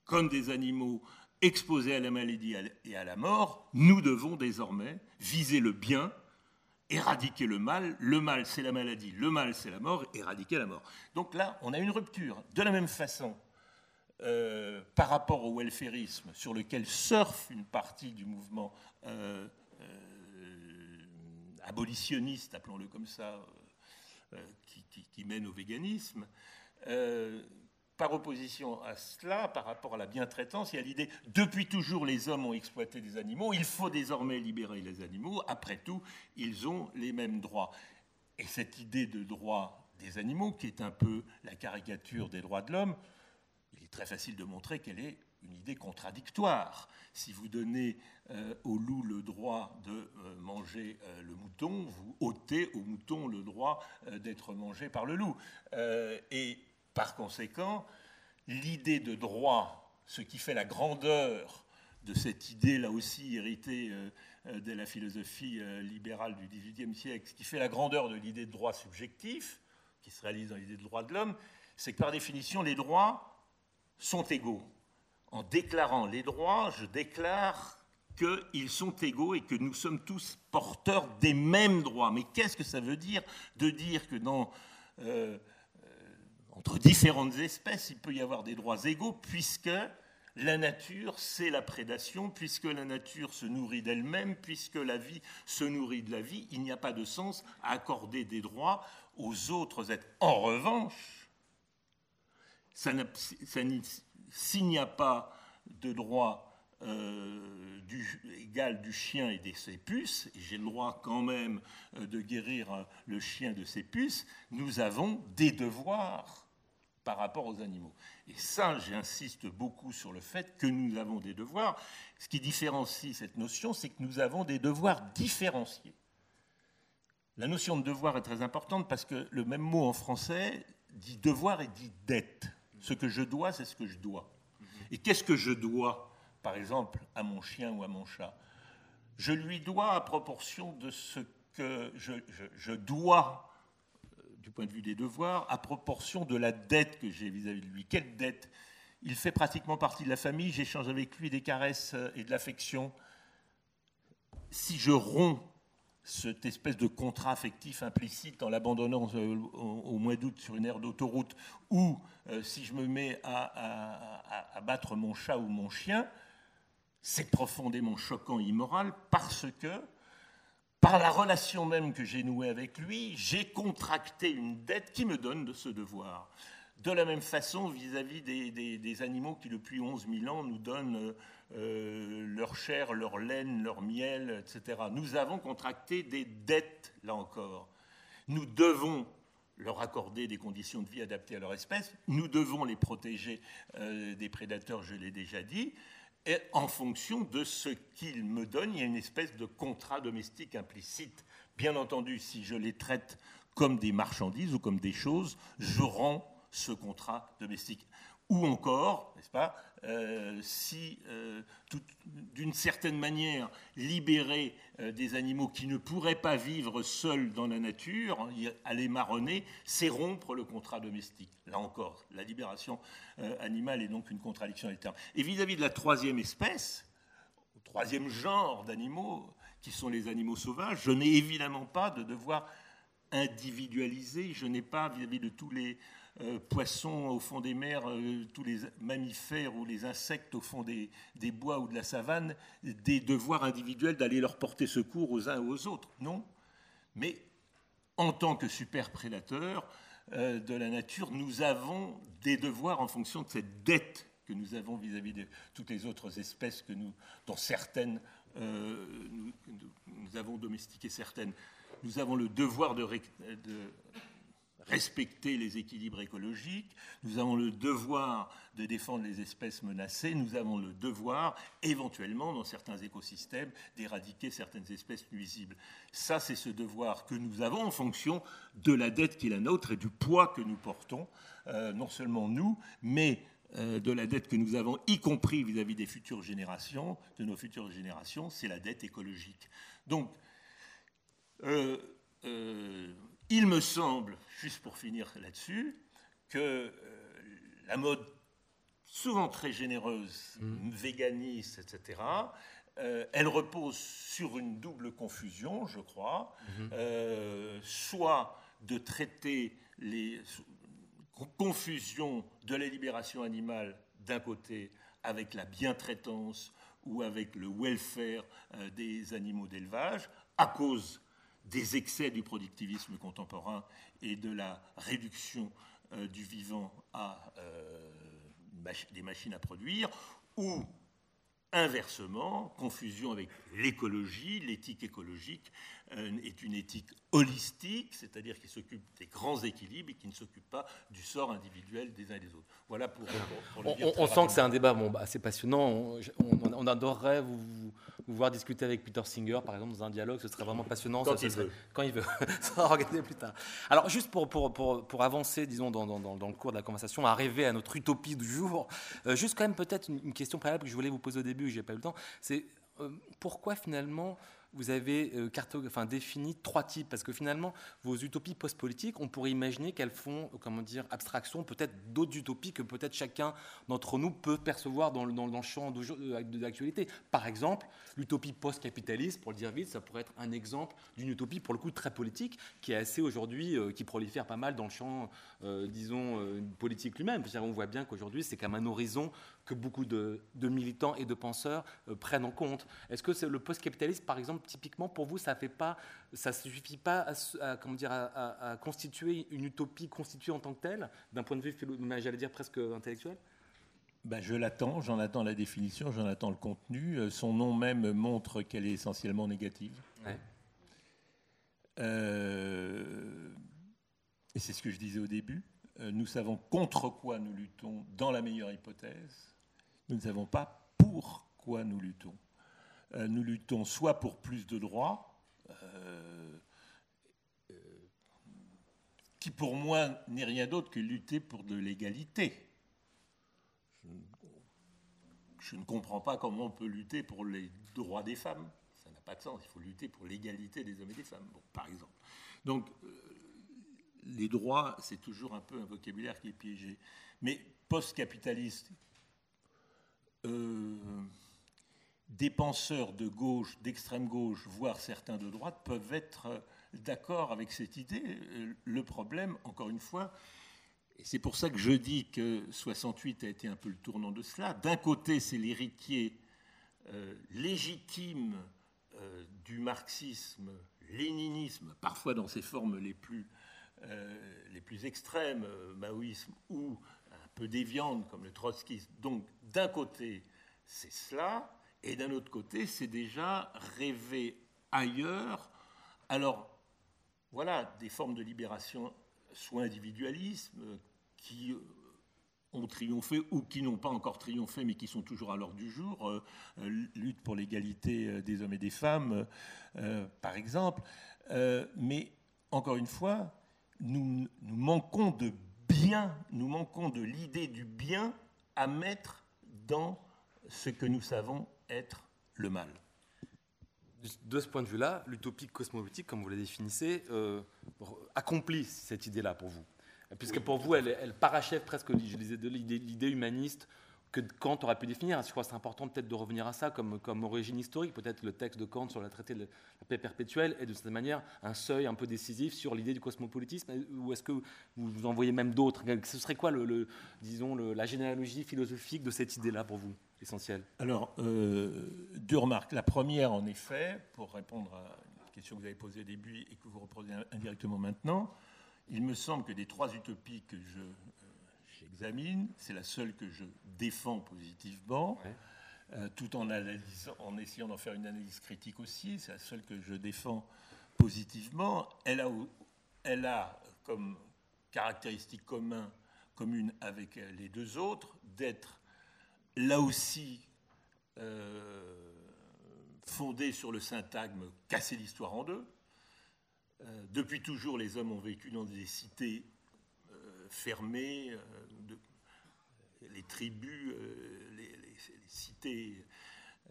comme des animaux, exposés à la maladie et à la mort. Nous devons désormais viser le bien, éradiquer le mal. Le mal, c'est la maladie, le mal, c'est la mort, éradiquer la mort. Donc là, on a une rupture. De la même façon, euh, par rapport au welfarisme, sur lequel surfe une partie du mouvement euh, abolitionniste, appelons-le comme ça, euh, euh, qui, mène au véganisme. Euh, par opposition à cela, par rapport à la bientraitance, il y a l'idée, depuis toujours les hommes ont exploité des animaux, il faut désormais libérer les animaux, après tout, ils ont les mêmes droits. Et cette idée de droit des animaux, qui est un peu la caricature des droits de l'homme, il est très facile de montrer qu'elle est une idée contradictoire. Si vous donnez euh, au loup le droit de euh, manger euh, le mouton, vous ôtez au mouton le droit d'être mangé par le loup. et par conséquent, l'idée de droit, ce qui fait la grandeur de cette idée là aussi héritée de la philosophie libérale du XVIIIe siècle, ce qui fait la grandeur de l'idée de droit subjectif, qui se réalise dans l'idée de droit de l'homme, c'est que par définition, les droits sont égaux en déclarant les droits, je déclare qu'ils sont égaux et que nous sommes tous porteurs des mêmes droits. Mais qu'est-ce que ça veut dire de dire que dans, euh, euh, entre différentes espèces, il peut y avoir des droits égaux, puisque la nature, c'est la prédation, puisque la nature se nourrit d'elle-même, puisque la vie se nourrit de la vie, il n'y a pas de sens à accorder des droits aux autres êtres. En revanche, ça, ça s'il n'y a pas de droit euh, égal du chien et de ses puces, et j'ai le droit quand même euh, de guérir euh, le chien de ses puces, nous avons des devoirs par rapport aux animaux. Et ça, j'insiste beaucoup sur le fait que nous avons des devoirs. Ce qui différencie cette notion, c'est que nous avons des devoirs différenciés. La notion de devoir est très importante parce que le même mot en français dit devoir et dit dette. Ce que je dois, c'est ce que je dois. Et qu'est-ce que je dois, par exemple, à mon chien ou à mon chat? Je lui dois à proportion de ce que je, dois du point de vue des devoirs, à proportion de la dette que j'ai vis-à-vis de lui. Quelle dette? Il fait pratiquement partie de la famille, j'échange avec lui des caresses et de l'affection. Si je romps cette espèce de contrat affectif implicite en l'abandonnant euh, au, mois d'août sur une aire d'autoroute, ou euh, si je me mets à, à, battre mon chat ou mon chien, c'est profondément choquant et immoral parce que, par la relation même que j'ai nouée avec lui, j'ai contracté une dette qui me donne de ce devoir. De la même façon, vis-à-vis des, animaux qui, depuis 11 000 ans, nous donnent euh, leur chair, leur laine, leur miel, etc. Nous avons contracté des dettes, là encore. Nous devons leur accorder des conditions de vie adaptées à leur espèce. Nous devons les protéger euh, des prédateurs, je l'ai déjà dit. Et en fonction de ce qu'ils me donnent, il y a une espèce de contrat domestique implicite. Bien entendu, si je les traite comme des marchandises ou comme des choses, je rends ce contrat domestique. Ou encore, n'est-ce pas, euh, si, euh, d'une certaine manière, libérer euh, des animaux qui ne pourraient pas vivre seuls dans la nature, aller marronner, c'est rompre le contrat domestique. Là encore, la libération animale est donc une contradiction des termes. Et vis-à-vis de la troisième espèce, troisième genre d'animaux, qui sont les animaux sauvages, je n'ai évidemment pas de devoir individualisé, je n'ai pas vis à -vis de tous les euh, poissons au fond des mers, euh, tous les mammifères ou les insectes au fond des, bois ou de la savane, des devoirs individuels d'aller leur porter secours aux uns ou aux autres. Non. Mais en tant que super prédateurs euh, de la nature, nous avons des devoirs en fonction de cette dette que nous avons vis-à-vis de toutes les autres espèces que nous, dont certaines nous, avons domestiquées certaines. Nous avons le devoir de, de respecter les équilibres écologiques, nous avons le devoir de défendre les espèces menacées, nous avons le devoir, éventuellement, dans certains écosystèmes, d'éradiquer certaines espèces nuisibles. Ça, c'est ce devoir que nous avons en fonction de la dette qui est la nôtre et du poids que nous portons, euh, non seulement nous, mais euh, de la dette que nous avons, y compris vis-à-vis des futures générations, de nos futures générations, c'est la dette écologique. Donc, euh, il me semble, juste pour finir là-dessus, que euh, la mode souvent très généreuse, mm. véganiste, etc., euh, elle repose sur une double confusion, je crois, mm-hmm. euh, soit de traiter les confusions de la libération animale d'un côté avec la bientraitance ou avec le welfare des animaux d'élevage, à cause des excès du productivisme contemporain et de la réduction euh, du vivant à euh, des machines à produire, ou inversement, confusion avec l'écologie, l'éthique écologique est une éthique holistique, c'est-à-dire qui s'occupe des grands équilibres et qui ne s'occupe pas du sort individuel des uns et des autres. Voilà pour, le dire On, sent que c'est un débat bon, bah, assez passionnant. On, adorerait vous, vous, voir discuter avec Peter Singer, par exemple, dans un dialogue. Ce serait vraiment passionnant. Quand il veut. Quand il veut. ça sera organisé plus tard. Alors, juste pour, pour, pour, pour avancer, disons, dans, dans, dans, le cours de la conversation, arriver à notre utopie du jour, euh, juste quand même peut-être une, question préalable que je voulais vous poser au début, j'ai pas eu le temps, c'est euh, pourquoi finalement vous avez euh, défini trois types, parce que finalement, vos utopies post-politiques, on pourrait imaginer qu'elles font, comment dire, abstraction peut-être d'autres utopies que peut-être chacun d'entre nous peut percevoir dans, dans, le champ euh, de l'actualité. Par exemple, l'utopie post-capitaliste, pour le dire vite, ça pourrait être un exemple d'une utopie, pour le coup, très politique, qui est assez aujourd'hui, euh, qui prolifère pas mal dans le champ, disons, politique lui-même. On voit bien qu'aujourd'hui, c'est même un horizon que beaucoup de, militants et de penseurs euh, prennent en compte. Est-ce que c'est le post-capitalisme, par exemple, typiquement pour vous, ça fait pas, ça suffit pas à, comment dire, à, constituer une utopie constituée en tant que telle, d'un point de vue, j'allais dire presque intellectuel? Ben, je l'attends, j'en attends la définition, j'en attends le contenu. Euh, son nom même montre qu'elle est essentiellement négative. Euh, et c'est ce que je disais au début. nous savons contre quoi nous luttons dans la meilleure hypothèse. Nous ne savons pas pourquoi nous luttons. Euh, nous luttons soit pour plus de droits, euh, euh, qui pour moi n'est rien d'autre que lutter pour de l'égalité. Je, ne comprends pas comment on peut lutter pour les droits des femmes. Ça n'a pas de sens. Il faut lutter pour l'égalité des hommes et des femmes, par exemple. Donc, les droits, c'est toujours un peu un vocabulaire qui est piégé. Mais post-capitaliste, euh, des penseurs de gauche, d'extrême gauche, voire certains de droite, peuvent être d'accord avec cette idée. Le problème, encore une fois, et c'est pour ça que je dis que 68 a été un peu le tournant de cela. D'un côté, c'est l'héritier euh, légitime euh, du marxisme, léninisme, parfois dans ses formes les plus, euh, extrêmes, maoïsme ou peu déviantes comme le trotskisme. Donc, d'un côté, c'est cela, et d'un autre côté, c'est déjà rêver ailleurs. Alors, voilà, des formes de libération soit individualisme, qui euh, ont triomphé ou qui n'ont pas encore triomphé mais qui sont toujours à l'ordre du jour, euh, euh, lutte pour l'égalité des hommes et des femmes, par exemple. mais encore une fois, nous, nous, manquons de bien, nous manquons de l'idée du bien à mettre dans ce que nous savons être le mal. De ce point de vue-là, l'utopie cosmopolitique, comme vous la définissez, accomplit cette idée-là pour vous Puisque pour vous, elle, parachève presque, je disais, l'idée humaniste que Kant aurait pu définir. Je crois que c'est important peut-être de revenir à ça comme, comme origine historique. Peut-être le texte de Kant sur la traité de la paix perpétuelle est de cette manière un seuil un peu décisif sur l'idée du cosmopolitisme. Ou est-ce que vous en voyez même d'autres? Ce serait quoi, le, disons, la généalogie philosophique de cette idée-là pour vous, essentielle? Alors, euh, deux remarques. La première, en effet, pour répondre à une question que vous avez posée au début et que vous reposez indirectement maintenant, il me semble que des trois utopies que je, euh, j'examine, c'est la seule que je défends positivement, euh, tout en, en essayant d'en faire une analyse critique aussi. C'est la seule que je défends positivement. Elle a, elle a comme caractéristique commune, commune avec les deux autres d'être là aussi euh, fondée sur le syntagme casser l'histoire en deux euh, depuis toujours, les hommes ont vécu dans des cités euh, fermées, euh, les tribus, les, cités,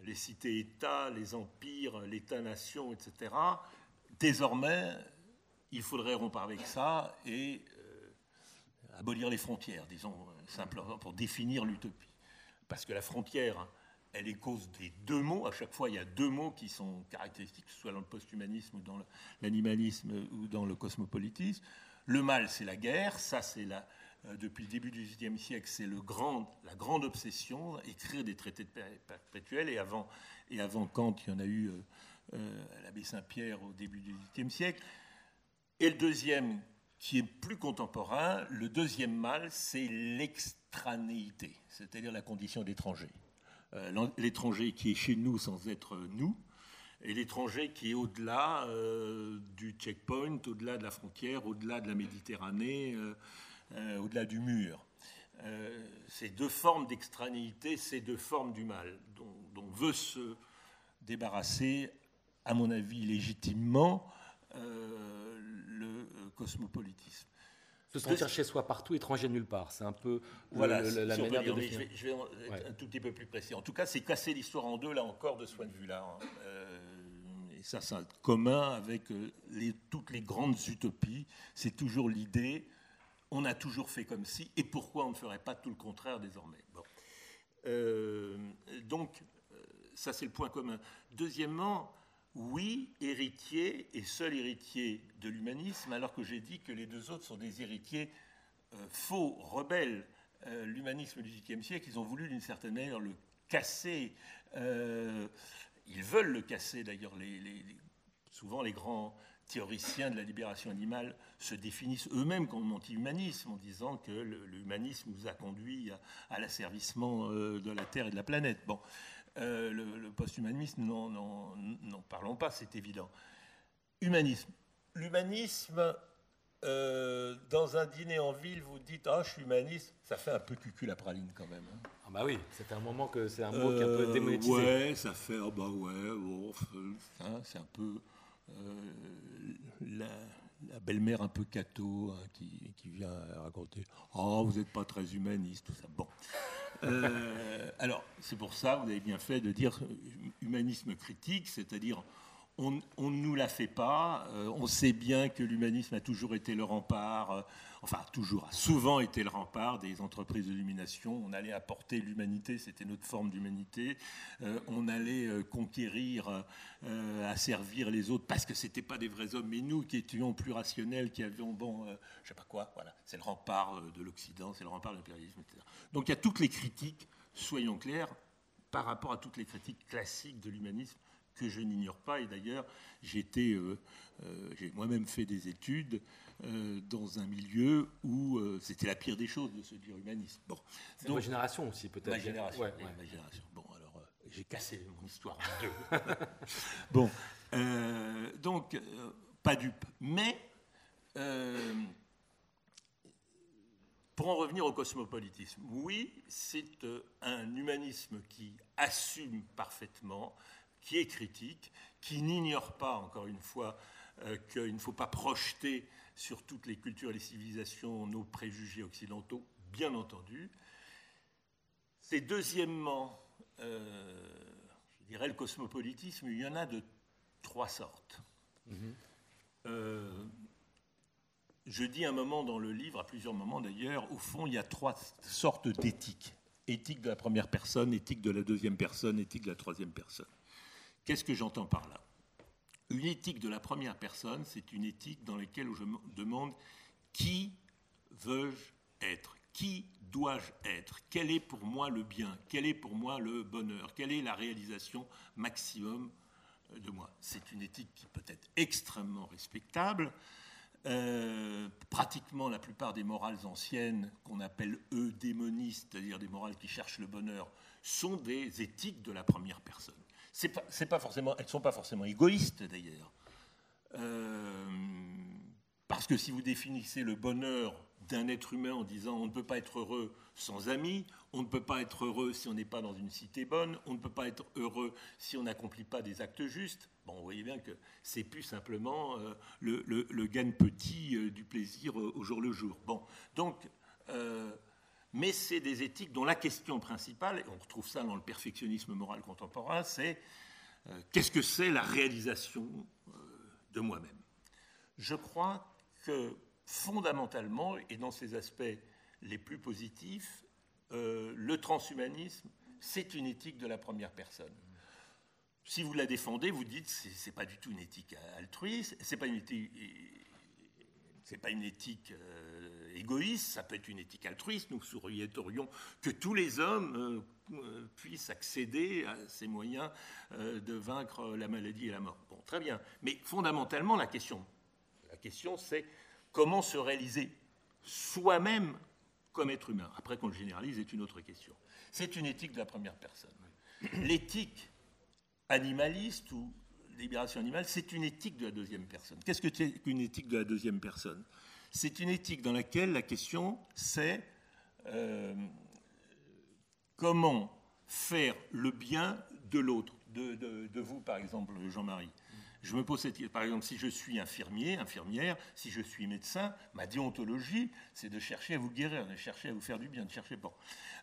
les cités-États, les empires, l'État-nation, etc. Désormais, il faudrait rompre avec ça et abolir les frontières, disons simplement, pour définir l'utopie. Parce que la frontière, elle est cause des deux mots. À chaque fois, il y a deux mots qui sont caractéristiques, que ce soit dans le post-humanisme dans l'animalisme ou dans le cosmopolitisme. Le mal, c'est la guerre. Ça, c'est la, euh, depuis le début du XVIIIe siècle, c'est grand, la grande obsession, écrire des traités de perpétuels. Et avant, et avant Kant, il y en a eu euh, euh, à l'abbé Saint-Pierre au début du XVIIIe siècle. Et le deuxième, qui est plus contemporain, le deuxième mal, c'est l'extranéité, c'est-à-dire la condition d'étranger. Euh, l'étranger qui est chez nous sans être nous, et l'étranger qui est au-delà euh, du checkpoint, au-delà de la frontière, au-delà de la Méditerranée, euh, au-delà du mur. ces deux formes d'extranéité, ces deux formes du mal dont, dont, veut se débarrasser, à mon avis légitimement, le cosmopolitisme. Se sentir chez soi partout, étranger nulle part. C'est un peu voilà, la manière de Je vais, je vais être un tout petit peu plus précis. En tout cas, c'est casser l'histoire en deux, là encore, de ce point de vue-là. Hein. Euh, et ça, c'est commun avec euh, les, toutes les grandes utopies. C'est toujours l'idée, on a toujours fait comme si, et pourquoi on ne ferait pas tout le contraire désormais. Euh, donc, ça, c'est le point commun. Deuxièmement, oui, héritier et seul héritier de l'humanisme, alors que j'ai dit que les deux autres sont des héritiers euh, faux, rebelles. Euh, l'humanisme du XVIIIe siècle, ils ont voulu d'une certaine manière le casser. Euh, ils veulent le casser d'ailleurs. souvent, les grands théoriciens de la libération animale se définissent eux-mêmes comme anti-humanisme en disant que l'humanisme nous a conduit à, l'asservissement de la Terre et de la planète. Bon. Euh, le, post-humanisme, n'en parlons pas, c'est évident. Humanisme. L'humanisme, euh, dans un dîner en ville, vous dites Ah, je suis humaniste, ça fait un peu cucul la praline quand même. Hein. Ah, bah oui, c'est un moment que c'est un mot qui est un peu euh, démonétisé. Ouais, ça fait Ah, bah ouais, hein, c'est un peu la, belle-mère un peu cato hein, qui, qui, vient raconter Oh, vous n'êtes pas très humaniste, tout ça. Bon. Euh, alors, c'est pour ça, vous avez bien fait de dire humanisme critique, c'est-à-dire on ne nous la fait pas. Euh, on sait bien que l'humanisme a toujours été le rempart, euh, enfin toujours, a souvent été le rempart des entreprises d'illumination. On allait apporter l'humanité, c'était notre forme d'humanité. Euh, on allait conquérir, asservir les autres parce que ce n'étaient pas des vrais hommes, mais nous qui étions plus rationnels, qui avions, bon, je sais pas quoi, voilà, c'est le rempart de l'Occident, c'est le rempart de l'impérialisme, etc. Donc il y a toutes les critiques, soyons clairs, par rapport à toutes les critiques classiques de l'humanisme que je n'ignore pas. Et d'ailleurs, euh, euh, j'ai moi-même fait des études euh, dans un milieu où c'était la pire des choses de se dire humaniste. Bon, c'est ma génération aussi, peut-être. Ma génération. Ma génération. Bon, alors j'ai cassé mon histoire en deux. bon, donc pas dupe, mais pour en revenir au cosmopolitisme, oui, c'est un humanisme qui assume parfaitement qui est critique, qui n'ignore pas, encore une fois, euh, qu'il ne faut pas projeter sur toutes les cultures et les civilisations nos préjugés occidentaux, bien entendu. C'est deuxièmement, euh, je dirais, le cosmopolitisme, il y en a de trois sortes. Mhm. Euh, je dis un moment dans le livre, à plusieurs moments d'ailleurs, au fond, il y a trois sortes d'éthique. Éthique de la première personne, éthique de la deuxième personne, éthique de la troisième personne. Qu'est-ce que j'entends par là? Une éthique de la première personne, c'est une éthique dans laquelle je me demande qui veux-je être? Qui dois-je être? Quel est pour moi le bien? Quel est pour moi le bonheur? Quelle est la réalisation maximum de moi? C'est une éthique qui peut être extrêmement respectable. Euh, pratiquement la plupart des morales anciennes, qu'on appelle eux démonistes, c'est-à-dire des morales qui cherchent le bonheur, sont des éthiques de la première personne c'est pas, forcément, elles ne sont pas forcément égoïstes d'ailleurs. Euh, parce que si vous définissez le bonheur d'un être humain en disant on ne peut pas être heureux sans amis, on ne peut pas être heureux si on n'est pas dans une cité bonne, on ne peut pas être heureux si on n'accomplit pas des actes justes, bon, vous voyez bien que c'est plus simplement euh, le, gain petit euh, du plaisir au jour le jour. Bon, donc mais c'est des éthiques dont la question principale, et on retrouve ça dans le perfectionnisme moral contemporain, c'est euh, qu'est-ce que c'est la réalisation euh, de moi-même? Je crois que fondamentalement, et dans ses aspects les plus positifs, euh, le transhumanisme, c'est une éthique de la première personne. Si vous la défendez, vous dites c'est, pas du tout une éthique altruiste, c'est pas pas une éthique égoïste, ça peut être une éthique altruiste. Nous souhaiterions que tous les hommes euh, euh, puissent accéder à ces moyens euh, de vaincre la maladie et la mort. Bon, très bien. Mais fondamentalement, la question, la question c'est comment se réaliser soi-même comme être humain. Après qu'on le généralise, est une autre question. C'est une éthique de la première personne. L'éthique animaliste ou libération animale, c'est une éthique de la deuxième personne. Qu'est-ce que c'est qu'une éthique de la deuxième personne? C'est une éthique dans laquelle la question c'est euh, comment faire le bien de l'autre, de, vous par exemple, Jean-Marie. Je me pose cette question, par exemple, si je suis infirmier, infirmière, si je suis médecin, ma déontologie, c'est de chercher à vous guérir, de chercher à vous faire du bien, de chercher bon.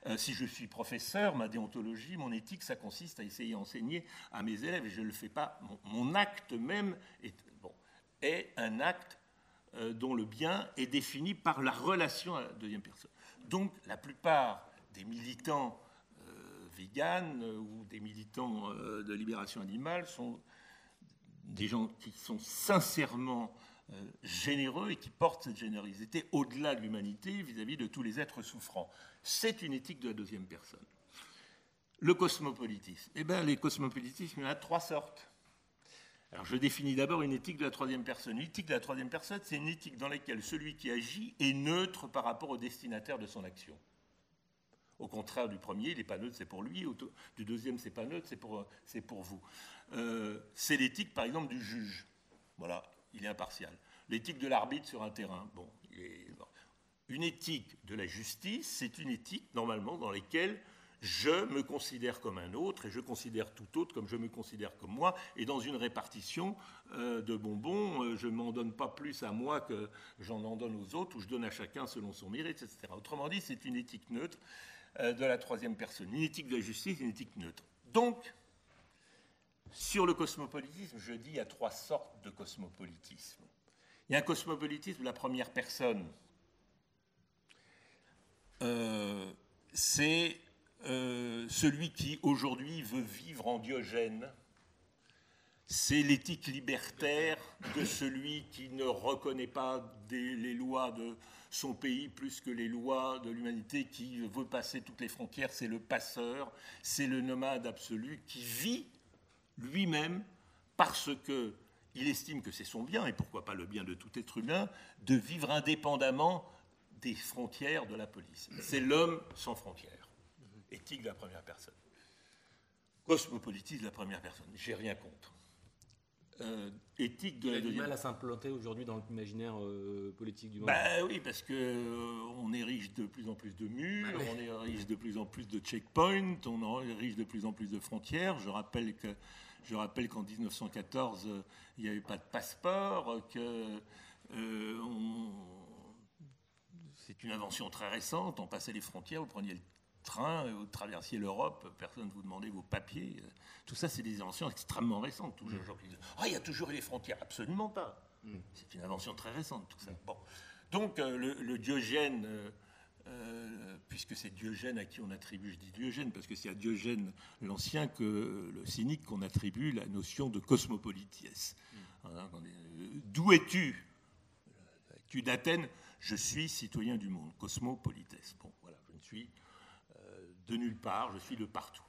Euh, si je suis professeur, ma déontologie, mon éthique, ça consiste à essayer d'enseigner à mes élèves, et je ne le fais pas. Mon, acte même est, un acte euh, dont le bien est défini par la relation à la deuxième personne. Donc la plupart des militants euh, véganes euh, ou des militants de libération animale sont des gens qui sont sincèrement généreux et qui portent cette générosité au-delà de l'humanité vis-à-vis de tous les êtres souffrants. C'est une éthique de la deuxième personne. Le cosmopolitisme. Eh bien, les cosmopolitismes, il y en a trois sortes. Je définis d'abord une éthique de la troisième personne. Une éthique de la troisième personne, c'est une éthique dans laquelle celui qui agit est neutre par rapport au destinataire de son action. Au contraire du premier, il n'est pas neutre, c'est pour lui. Du deuxième, c'est pas neutre, c'est pour, vous. Euh, c'est l'éthique, par exemple, du juge. Voilà, il est impartial. L'éthique de l'arbitre sur un terrain. Bon, Une éthique de la justice, c'est une éthique, normalement, dans laquelle je me considère comme un autre et je considère tout autre comme je me considère comme moi. Et dans une répartition euh, de bonbons, euh, je ne m'en donne pas plus à moi que j'en en donne aux autres, ou je donne à chacun selon son mérite, etc. Autrement dit, c'est une éthique neutre euh, de la troisième personne. Une éthique de la justice, une éthique neutre. Donc, sur le cosmopolitisme, je dis il y a trois sortes de cosmopolitisme. Il y a un cosmopolitisme de la première personne. C'est euh, celui qui aujourd'hui veut vivre en Diogène. C'est l'éthique libertaire de celui qui ne reconnaît pas les lois de son pays plus que les lois de l'humanité, qui veut passer toutes les frontières. C'est le passeur, c'est le nomade absolu qui vit lui-même parce que il estime que c'est son bien, et pourquoi pas le bien de tout être humain, de vivre indépendamment des frontières de la police. C'est l'homme sans frontières. Éthique de la première personne. Cosmopolitisme de la première personne. J'ai rien contre. Euh, éthique de la deuxième. mal à s'implanter aujourd'hui dans l'imaginaire euh, politique du monde. Bah oui, parce que euh, on érige de plus en plus de murs, bah on érige de plus en plus de checkpoints, on érige de plus en plus de frontières. Je rappelle que je rappelle qu'en 1914, euh, il n'y avait pas de passeport, que c'est une invention très récente. On passait les frontières, vous preniez le train, vous traversiez l'Europe, personne ne vous demandait vos papiers. Tout ça, c'est des inventions extrêmement récentes. Toujours, mm. ah, il y a toujours eu les frontières. Absolument pas. Mm. C'est une invention très récente, tout ça. Bon. Donc, euh, le, Diogène. Euh, puisque c'est Diogène à qui on attribue, je dis Diogène parce que c'est à Diogène l'Ancien que le cynique qu'on attribue la notion de cosmopolitiès. Mm. D'où es-tu? Tu d'Athènes? Je suis citoyen du monde, cosmopolitès. Bon, voilà, je ne suis euh, de nulle part, je suis de partout.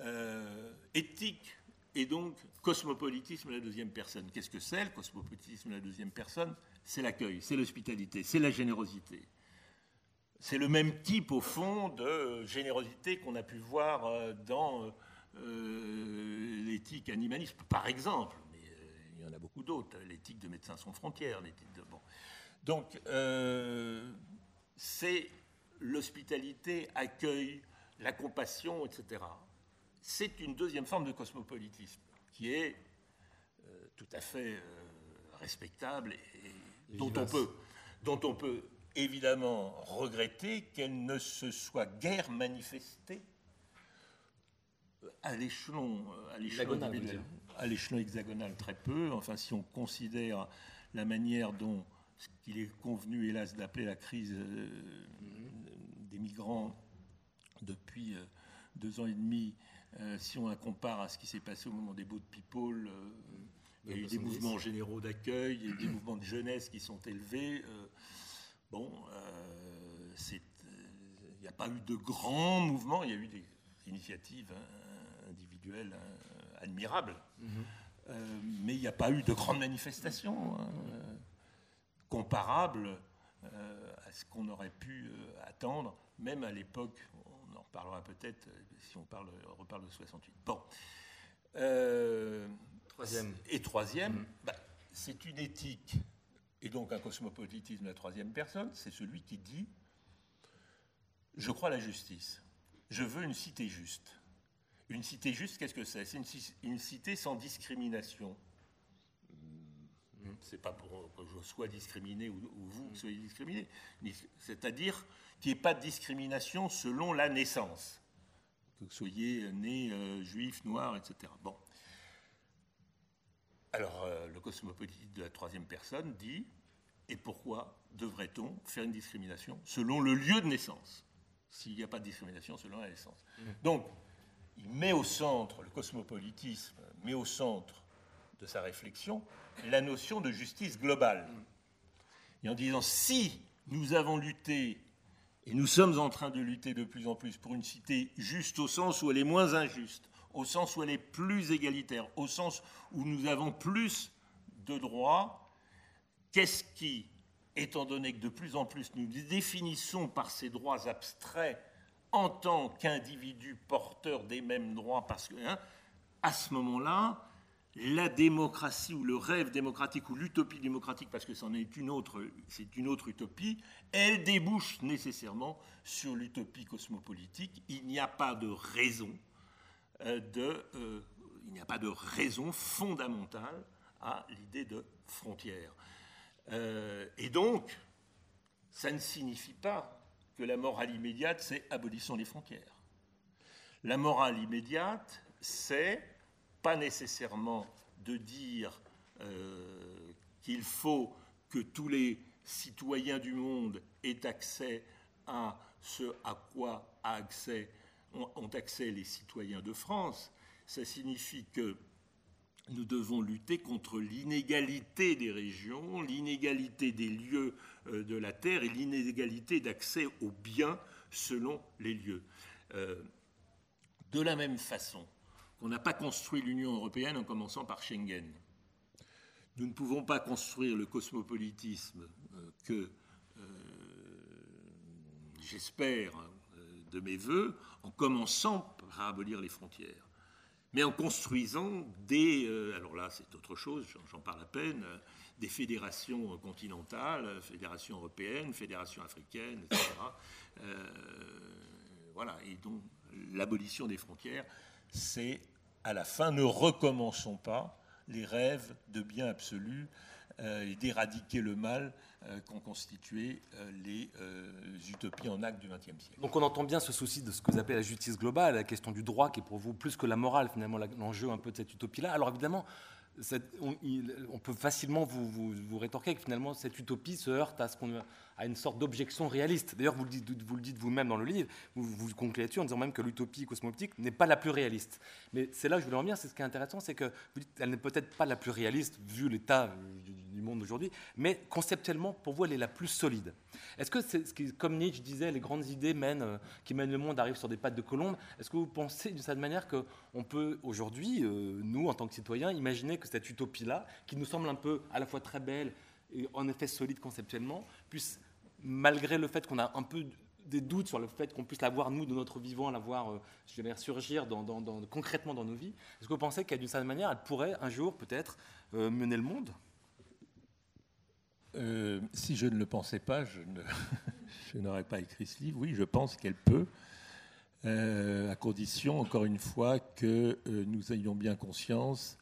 Euh, éthique et donc cosmopolitisme la deuxième personne. Qu'est-ce que c'est le cosmopolitisme la deuxième personne? C'est l'accueil, c'est l'hospitalité, c'est la générosité. C'est le même type, au fond, de générosité qu'on a pu voir euh, dans euh, l'éthique animaliste, par exemple. Mais il y en a beaucoup d'autres. L'éthique de Médecins sans frontières. De, bon. Donc, c'est l'hospitalité, accueil, la compassion, etc. C'est une deuxième forme de cosmopolitisme qui est tout à fait respectable et, dont, on peut, dont on peut évidemment regretter qu'elle ne se soit guère manifestée à l'échelon à l'échelon hexagonal très peu. Enfin, si on considère la manière dont ce qu'il est convenu, hélas, d'appeler la crise euh, des migrants depuis euh, deux ans et demi, euh, si on la compare à ce qui s'est passé au moment des Boat People, il y a eu des mouvements généraux d'accueil, il y a eu des mouvements de jeunesse qui sont élevés. Bon, euh, il n'y a pas eu de grands mouvements, il y a eu des initiatives individuelles admirables, mhm. euh, mais il n'y a pas eu de grandes manifestations hein, comparables euh, à ce qu'on aurait pu attendre, même à l'époque, on en reparlera peut-être si on, parle, reparle de 68. Bon. troisième. Et troisième, mhm. bah, c'est une éthique et donc un cosmopolitisme de la troisième personne, c'est celui qui dit Je crois à la justice. Je veux une cité juste. Une cité juste, qu'est-ce que c'est? C'est une, cité sans discrimination. C'est pas pour que je sois discriminé ou, vous soyez discriminé. C'est-à-dire qu'il n'y ait pas de discrimination selon la naissance. Que vous soyez né euh, juif, noir, etc. Bon. Alors, euh, le cosmopolite de la troisième personne dit Et pourquoi devrait-on faire une discrimination selon le lieu de naissance? S'il n'y a pas de discrimination selon la naissance. Mmh. Donc, il met au centre, le cosmopolitisme met au centre de sa réflexion la notion de justice globale. Et en disant si nous avons lutté, et nous sommes en train de lutter de plus en plus pour une cité juste au sens où elle est moins injuste, au sens où elle est plus égalitaire, au sens où nous avons plus de droits, qu'est-ce qui, étant donné que de plus en plus nous définissons par ces droits abstraits en tant qu'individus porteurs des mêmes droits, parce que hein, à ce moment-là, la démocratie ou le rêve démocratique ou l'utopie démocratique, parce que c'en est c'est une autre utopie, elle débouche nécessairement sur l'utopie cosmopolitique. Il n'y a pas de raison euh, euh, il n'y a pas de raison fondamentale à l'idée de frontière. Euh, et donc, ça ne signifie pas que la morale immédiate, c'est abolissons les frontières. La morale immédiate, c'est pas nécessairement de dire euh, qu'il faut que tous les citoyens du monde aient accès à ce à quoi accès, ont accès les citoyens de France. Ça signifie que nous devons lutter contre l'inégalité des régions, l'inégalité des lieux euh, de la Terre et l'inégalité d'accès aux biens selon les lieux. Euh, de la même façon qu'on n'a pas construit l'Union européenne en commençant par Schengen, nous ne pouvons pas construire le cosmopolitisme euh, que j'espère de mes voeux en commençant par abolir les frontières mais en construisant des, euh, alors là c'est autre chose, j'en parle à peine, euh, des fédérations continentales, fédérations européennes, fédérations africaines, etc. Euh, voilà, et donc l'abolition des frontières, c'est à la fin, ne recommençons pas les rêves de bien absolu et d'éradiquer le mal euh, qu'ont constitué euh, les euh, utopies en acte du XXe siècle. Donc on entend bien ce souci de ce que vous appelez la justice globale, la question du droit qui est pour vous plus que la morale finalement l'enjeu un peu de cette utopie-là. Alors évidemment, on, peut facilement vous, vous, rétorquer que finalement cette utopie se heurte à, ce qu'on, à une sorte d'objection réaliste. D'ailleurs, vous le dites, vous-même dans le livre, vous, vous concluez là-dessus en disant même que l'utopie cosmopolitique n'est pas la plus réaliste. Mais c'est là que je voulais en venir, c'est ce qui est intéressant, c'est que qu'elle n'est peut-être pas la plus réaliste vu l'état du monde aujourd'hui, mais conceptuellement, pour vous, elle est la plus solide. Est-ce que, c'est, ce qui, comme Nietzsche disait, les grandes idées mènent, euh, qui mènent le monde arrivent sur des pattes de colombe, est-ce que vous pensez d'une certaine manière qu'on peut aujourd'hui, euh, nous, en tant que citoyens, imaginer que cette utopie-là, qui nous semble un peu à la fois très belle et en effet solide conceptuellement, puisse, malgré le fait qu'on a un peu des doutes sur le fait qu'on puisse la voir, nous, de notre vivant, la voir euh, surgir dans, concrètement dans nos vies, est-ce que vous pensez qu'à d'une certaine manière, elle pourrait un jour peut-être mener le monde? Euh, si je ne le pensais pas, je, n'aurais pas écrit ce livre. Oui, je pense qu'elle peut, euh, à condition, encore une fois, que euh, nous ayons bien conscience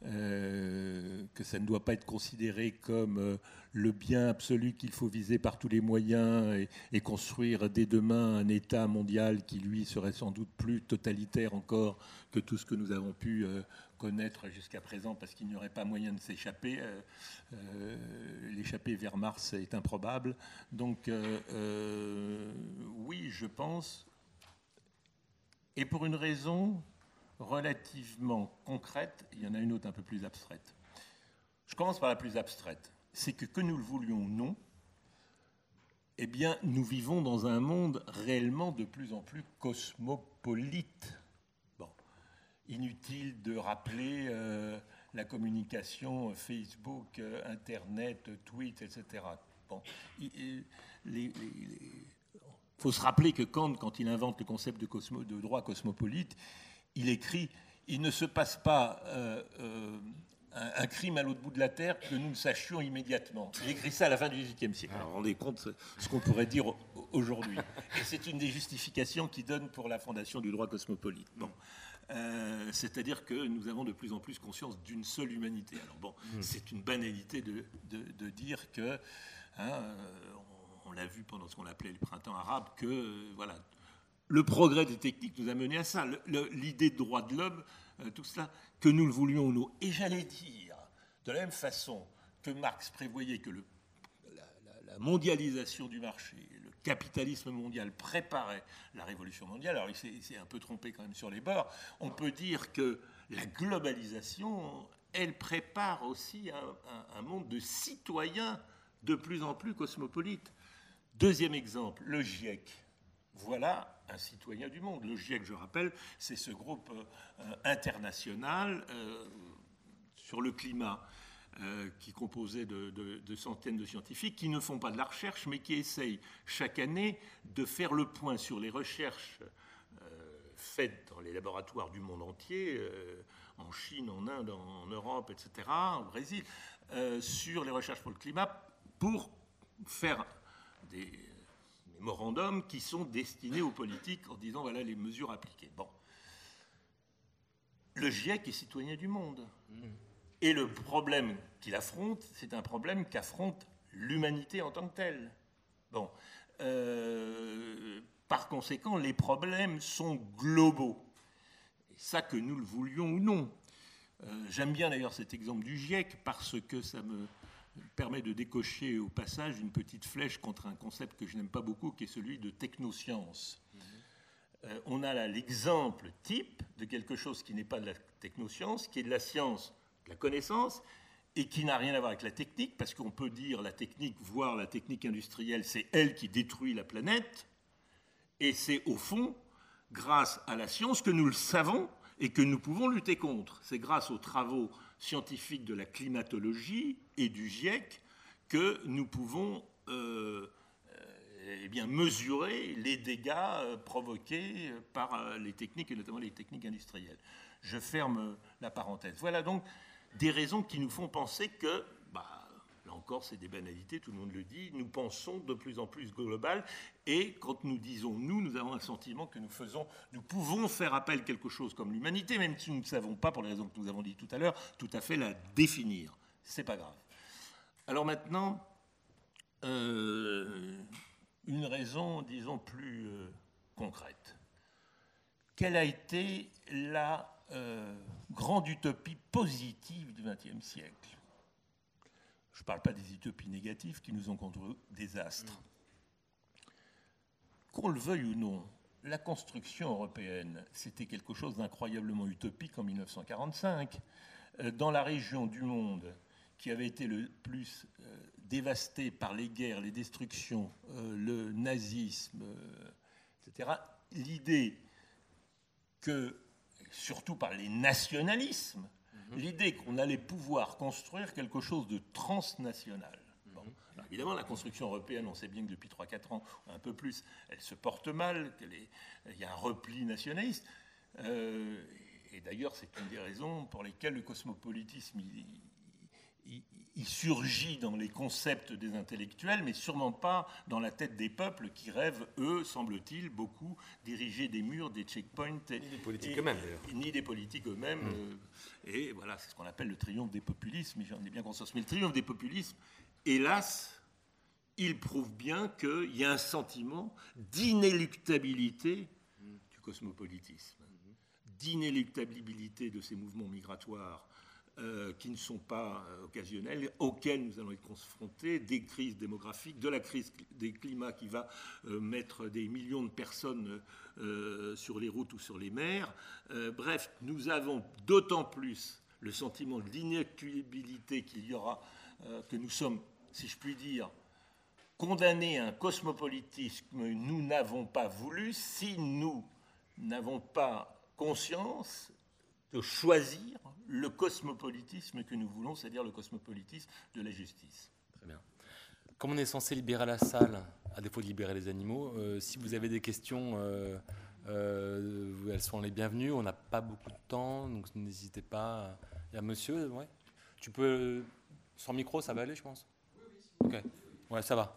que ça ne doit pas être considéré comme le bien absolu qu'il faut viser par tous les moyens et, construire dès demain un État mondial qui, lui, serait sans doute plus totalitaire encore que tout ce que nous avons pu connaître jusqu'à présent parce qu'il n'y aurait pas moyen de s'échapper. Euh, euh, l'échapper vers Mars est improbable. Donc euh, oui, je pense, et pour une raison relativement concrète, il y en a une autre un peu plus abstraite. Je commence par la plus abstraite. C'est que que nous le voulions ou non, eh bien, nous vivons dans un monde réellement de plus en plus cosmopolite. Inutile de rappeler euh, la communication Facebook, euh, Internet, tweet, etc. Bon, il faut se rappeler que Kant, quand il invente le concept de, droit cosmopolite, il écrit il ne se passe pas euh, un, crime à l'autre bout de la Terre que nous ne sachions immédiatement. Il écrit ça à la fin du XVIIIe siècle. Alors, rendez compte ce qu'on pourrait dire aujourd'hui. Et c'est une des justifications qu'il donne pour la fondation du droit cosmopolite. Bon. Euh, c'est-à-dire que nous avons de plus en plus conscience d'une seule humanité. Alors bon, hmm. c'est une banalité de, dire que, hein, euh, on, l'a vu pendant ce qu'on appelait le printemps arabe, que euh, voilà, le progrès des techniques nous a mené à ça. L'idée de droit de l'homme, tout cela, que nous le voulions ou non. Et j'allais dire, de la même façon que Marx prévoyait que le, la mondialisation du marché, capitalisme mondial préparait la révolution mondiale, alors il s'est un peu trompé quand même sur les bords, on peut dire que la globalisation, elle prépare aussi un, monde de citoyens de plus en plus cosmopolites. Deuxième exemple, le GIEC. Voilà un citoyen du monde. Le GIEC, je rappelle, c'est ce groupe euh, international euh, sur le climat. Euh, qui est composé de, centaines de scientifiques qui ne font pas de la recherche, mais qui essayent chaque année de faire le point sur les recherches faites dans les laboratoires du monde entier, en Chine, en Inde, en, Europe, etc., au Brésil, sur les recherches pour le climat, pour faire des mémorandums qui sont destinés aux politiques en disant voilà les mesures appliquées. Bon. Le GIEC est citoyen du monde. Mmh. Et le problème qu'il affronte, c'est un problème qu'affronte l'humanité en tant que telle. Bon. Euh, par conséquent, les problèmes sont globaux. Et ça, que nous le voulions ou non. J'aime bien d'ailleurs cet exemple du GIEC parce que ça me permet de décocher au passage une petite flèche contre un concept que je n'aime pas beaucoup, qui est celui de technoscience. Euh, on a là l'exemple type de quelque chose qui n'est pas de la technoscience, qui est de la science, de la connaissance, et qui n'a rien à voir avec la technique, parce qu'on peut dire la technique, voire la technique industrielle, c'est elle qui détruit la planète, et c'est au fond grâce à la science que nous le savons et que nous pouvons lutter contre. C'est grâce aux travaux scientifiques de la climatologie et du GIEC que nous pouvons euh, euh, eh mesurer les dégâts euh, provoqués par les techniques, et notamment les techniques industrielles. Je ferme la parenthèse. Voilà donc des raisons qui nous font penser que Là encore, c'est des banalités, tout le monde le dit. Nous pensons de plus en plus global. Et quand nous disons nous, nous avons un sentiment que nous faisons, nous pouvons faire appel à quelque chose comme l'humanité, même si nous ne savons pas, pour les raisons que nous avons dit tout à l'heure, tout à fait la définir. C'est pas grave. Alors maintenant, euh, une raison, disons, plus euh, concrète. Quelle a été la euh, grande utopie positive du XXe siècle? Je ne parle pas des utopies négatives qui nous ont conduit au désastre. Qu'on le veuille ou non, la construction européenne, c'était quelque chose d'incroyablement utopique en 1945. Euh, dans la région du monde qui avait été le plus euh, dévastée par les guerres, les destructions, euh, le nazisme, etc., l'idée que, surtout par les nationalismes. L'idée qu'on allait pouvoir construire quelque chose de transnational. Mhm. évidemment, la construction européenne, on sait bien que depuis 3-4 ans, un peu plus, elle se porte mal, il y a un repli nationaliste. Euh, et d'ailleurs, c'est une des raisons pour lesquelles le cosmopolitisme, il, surgit dans les concepts des intellectuels, mais sûrement pas dans la tête des peuples qui rêvent, eux, semble-t-il, beaucoup diriger des murs, des checkpoints. Ni des politiques eux-mêmes, d'ailleurs. Ni des politiques eux-mêmes. Mmh. Euh, et voilà, c'est ce qu'on appelle le triomphe des populismes, j'en ai bien conscience. Mais le triomphe des populismes, hélas, il prouve bien qu'il y a un sentiment d'inéluctabilité du cosmopolitisme, d'inéluctabilité de ces mouvements migratoires euh, qui ne sont pas euh, occasionnels, auxquels nous allons être confrontés, des crises démographiques, de la crise des climats qui va euh, mettre des millions de personnes sur les routes ou sur les mers. bref, nous avons d'autant plus le sentiment de qu'il y aura, que nous sommes, si je puis dire, condamnés à un cosmopolitisme que nous n'avons pas voulu si nous n'avons pas conscience de choisir le cosmopolitisme que nous voulons, c'est-à-dire le cosmopolitisme de la justice. Très bien. Comme on est censé libérer la salle, à défaut de libérer les animaux, euh, si vous avez des questions, euh, euh, elles sont les bienvenues. On n'a pas beaucoup de temps, donc n'hésitez pas. Il y a monsieur, ouais. Tu peux, sans micro, ça va aller, je pense? Ok, ouais, ça va.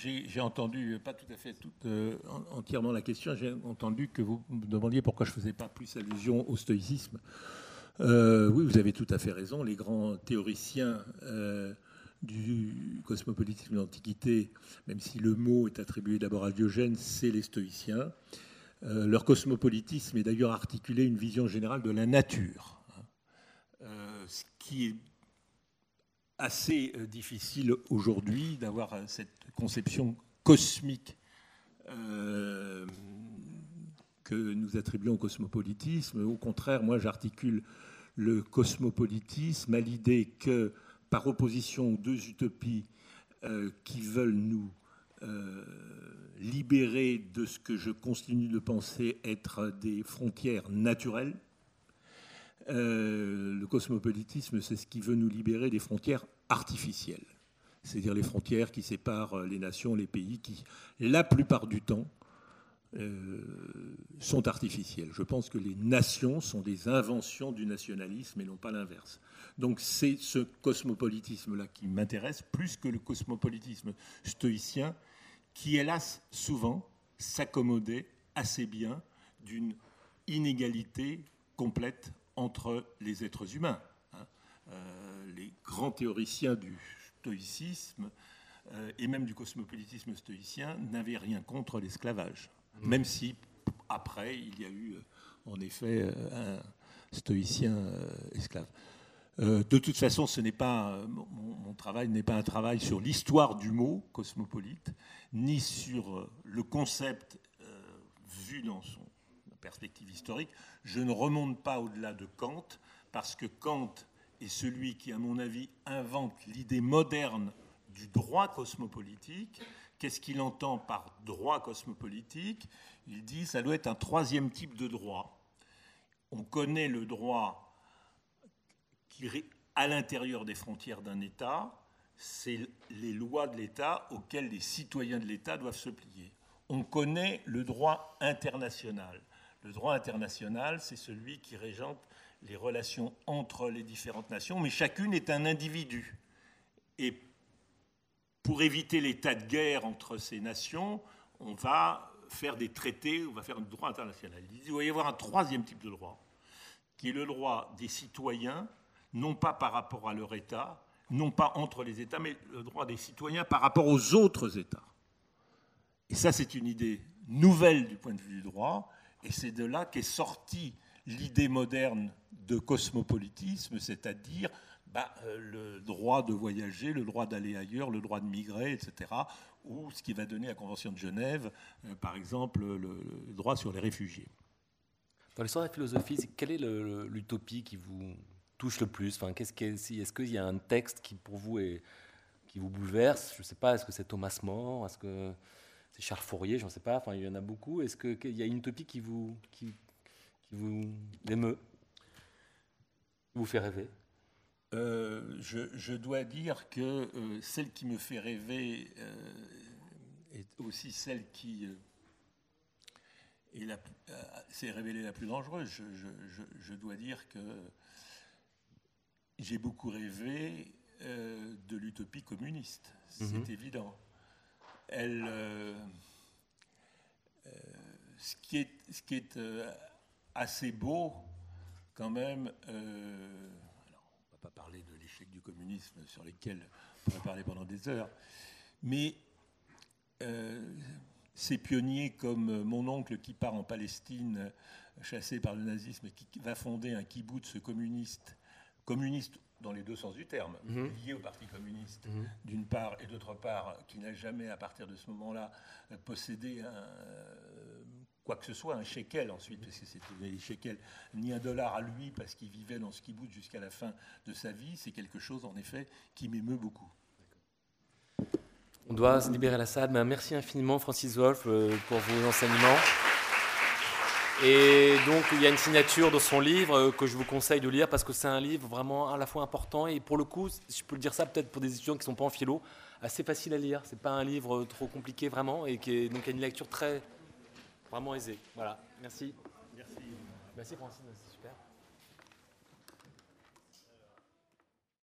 J'ai entendu, pas tout à fait euh, entièrement la question, j'ai entendu que vous me demandiez pourquoi je ne faisais pas plus allusion au stoïcisme. Euh, oui, vous avez tout à fait raison. Les grands théoriciens euh, du cosmopolitisme de l'Antiquité, même si le mot est attribué d'abord à Diogène, c'est les stoïciens. leur cosmopolitisme est d'ailleurs articulé une vision générale de la nature, hein. ce qui est assez difficile aujourd'hui d'avoir cette conception cosmique euh, que nous attribuons au cosmopolitisme. Au contraire, moi j'articule le cosmopolitisme à l'idée que, par opposition aux deux utopies euh, qui veulent nous euh, libérer de ce que je continue de penser être des frontières naturelles, le cosmopolitisme, c'est ce qui veut nous libérer des frontières artificielles c'est-à-dire les frontières qui séparent les nations, les pays, qui, la plupart du temps, sont artificielles. Je pense que les nations sont des inventions du nationalisme et non pas l'inverse. Donc c'est ce cosmopolitisme-là qui m'intéresse plus que le cosmopolitisme stoïcien qui, hélas, souvent s'accommodait assez bien d'une inégalité complète entre les êtres humains. Hein. Euh, les grands théoriciens du stoïcisme euh, et même du cosmopolitisme stoïcien n'avaient rien contre l'esclavage, mmh. même si après il y a eu en effet un stoïcien esclave. Euh, de toute façon, ce n'est pas mon, travail n'est pas un travail sur l'histoire du mot cosmopolite, ni sur euh, le concept euh, vu dans son perspective historique. Je ne remonte pas au-delà de Kant, parce que Kant est celui qui, à mon avis, invente l'idée moderne du droit cosmopolitique. Qu'est-ce qu'il entend par droit cosmopolitique? Il dit ça doit être un troisième type de droit. On connaît le droit à l'intérieur des frontières d'un État, c'est les lois de l'État auxquelles les citoyens de l'État doivent se plier. On connaît le droit international. Le droit international, c'est celui qui régente les relations entre les différentes nations, mais chacune est un individu. Et pour éviter l'état de guerre entre ces nations, on va faire des traités, on va faire un droit international. Il va y avoir un troisième type de droit, qui est le droit des citoyens non pas par rapport à leur État, non pas entre les États, mais le droit des citoyens par rapport aux autres États. Et ça, c'est une idée nouvelle du point de vue du droit, et c'est de là qu'est sortie l'idée moderne de cosmopolitisme, c'est-à-dire bah, euh, le droit de voyager, le droit d'aller ailleurs, le droit de migrer, etc., ou ce qui va donner la Convention de Genève, euh, par exemple, le, droit sur les réfugiés. Dans l'histoire de la philosophie, quelle est l'utopie qui vous, touche le plus? Enfin, qu'est-ce Est-ce qu'il y a un texte qui, pour vous, est, qui vous bouleverse? Je ne sais pas, est-ce que c'est Thomas More? Est-ce que Charles Fourier Je ne sais pas, enfin, il y en a beaucoup. Est-ce qu'il y a une utopie qui vous, qui, qui vous émeut vous fait rêver? Euh, je, dois dire que euh, celle qui me fait rêver euh, est aussi celle qui s'est révélée la plus dangereuse. Je, je, dois dire que j'ai beaucoup rêvé de l'utopie communiste, c'est mhm. évident. Elle, euh, euh, ce qui est, est assez beau, quand même, alors, on ne va pas parler de l'échec du communisme sur lequel on pourrait parler pendant des heures, mais ces pionniers comme mon oncle qui part en Palestine, chassé par le nazisme, et qui va fonder un kibbutz communiste communiste dans les deux sens du terme, mhm. lié au Parti communiste, mhm. d'une part, et d'autre part, qui n'a jamais, à partir de ce moment-là, possédé un, quoi que ce soit, un shekel ensuite, parce que c'était des shekels, ni un dollar à lui, parce qu'il vivait dans ce kibbutz jusqu'à la fin de sa vie, c'est quelque chose, en effet, qui m'émeut beaucoup. On doit se libérer la salle. Mais merci infiniment, Francis Wolff, euh, pour vos enseignements. Et donc, il y a une signature dans son livre euh, que je vous conseille de lire parce que c'est un livre vraiment à la fois important et pour le coup, je peux le dire ça peut-être pour des étudiants qui ne sont pas en philo, assez facile à lire. C'est pas un livre trop compliqué vraiment et qui est donc a une lecture très vraiment aisée. Voilà. Merci. Merci. Merci Francine, c'est super.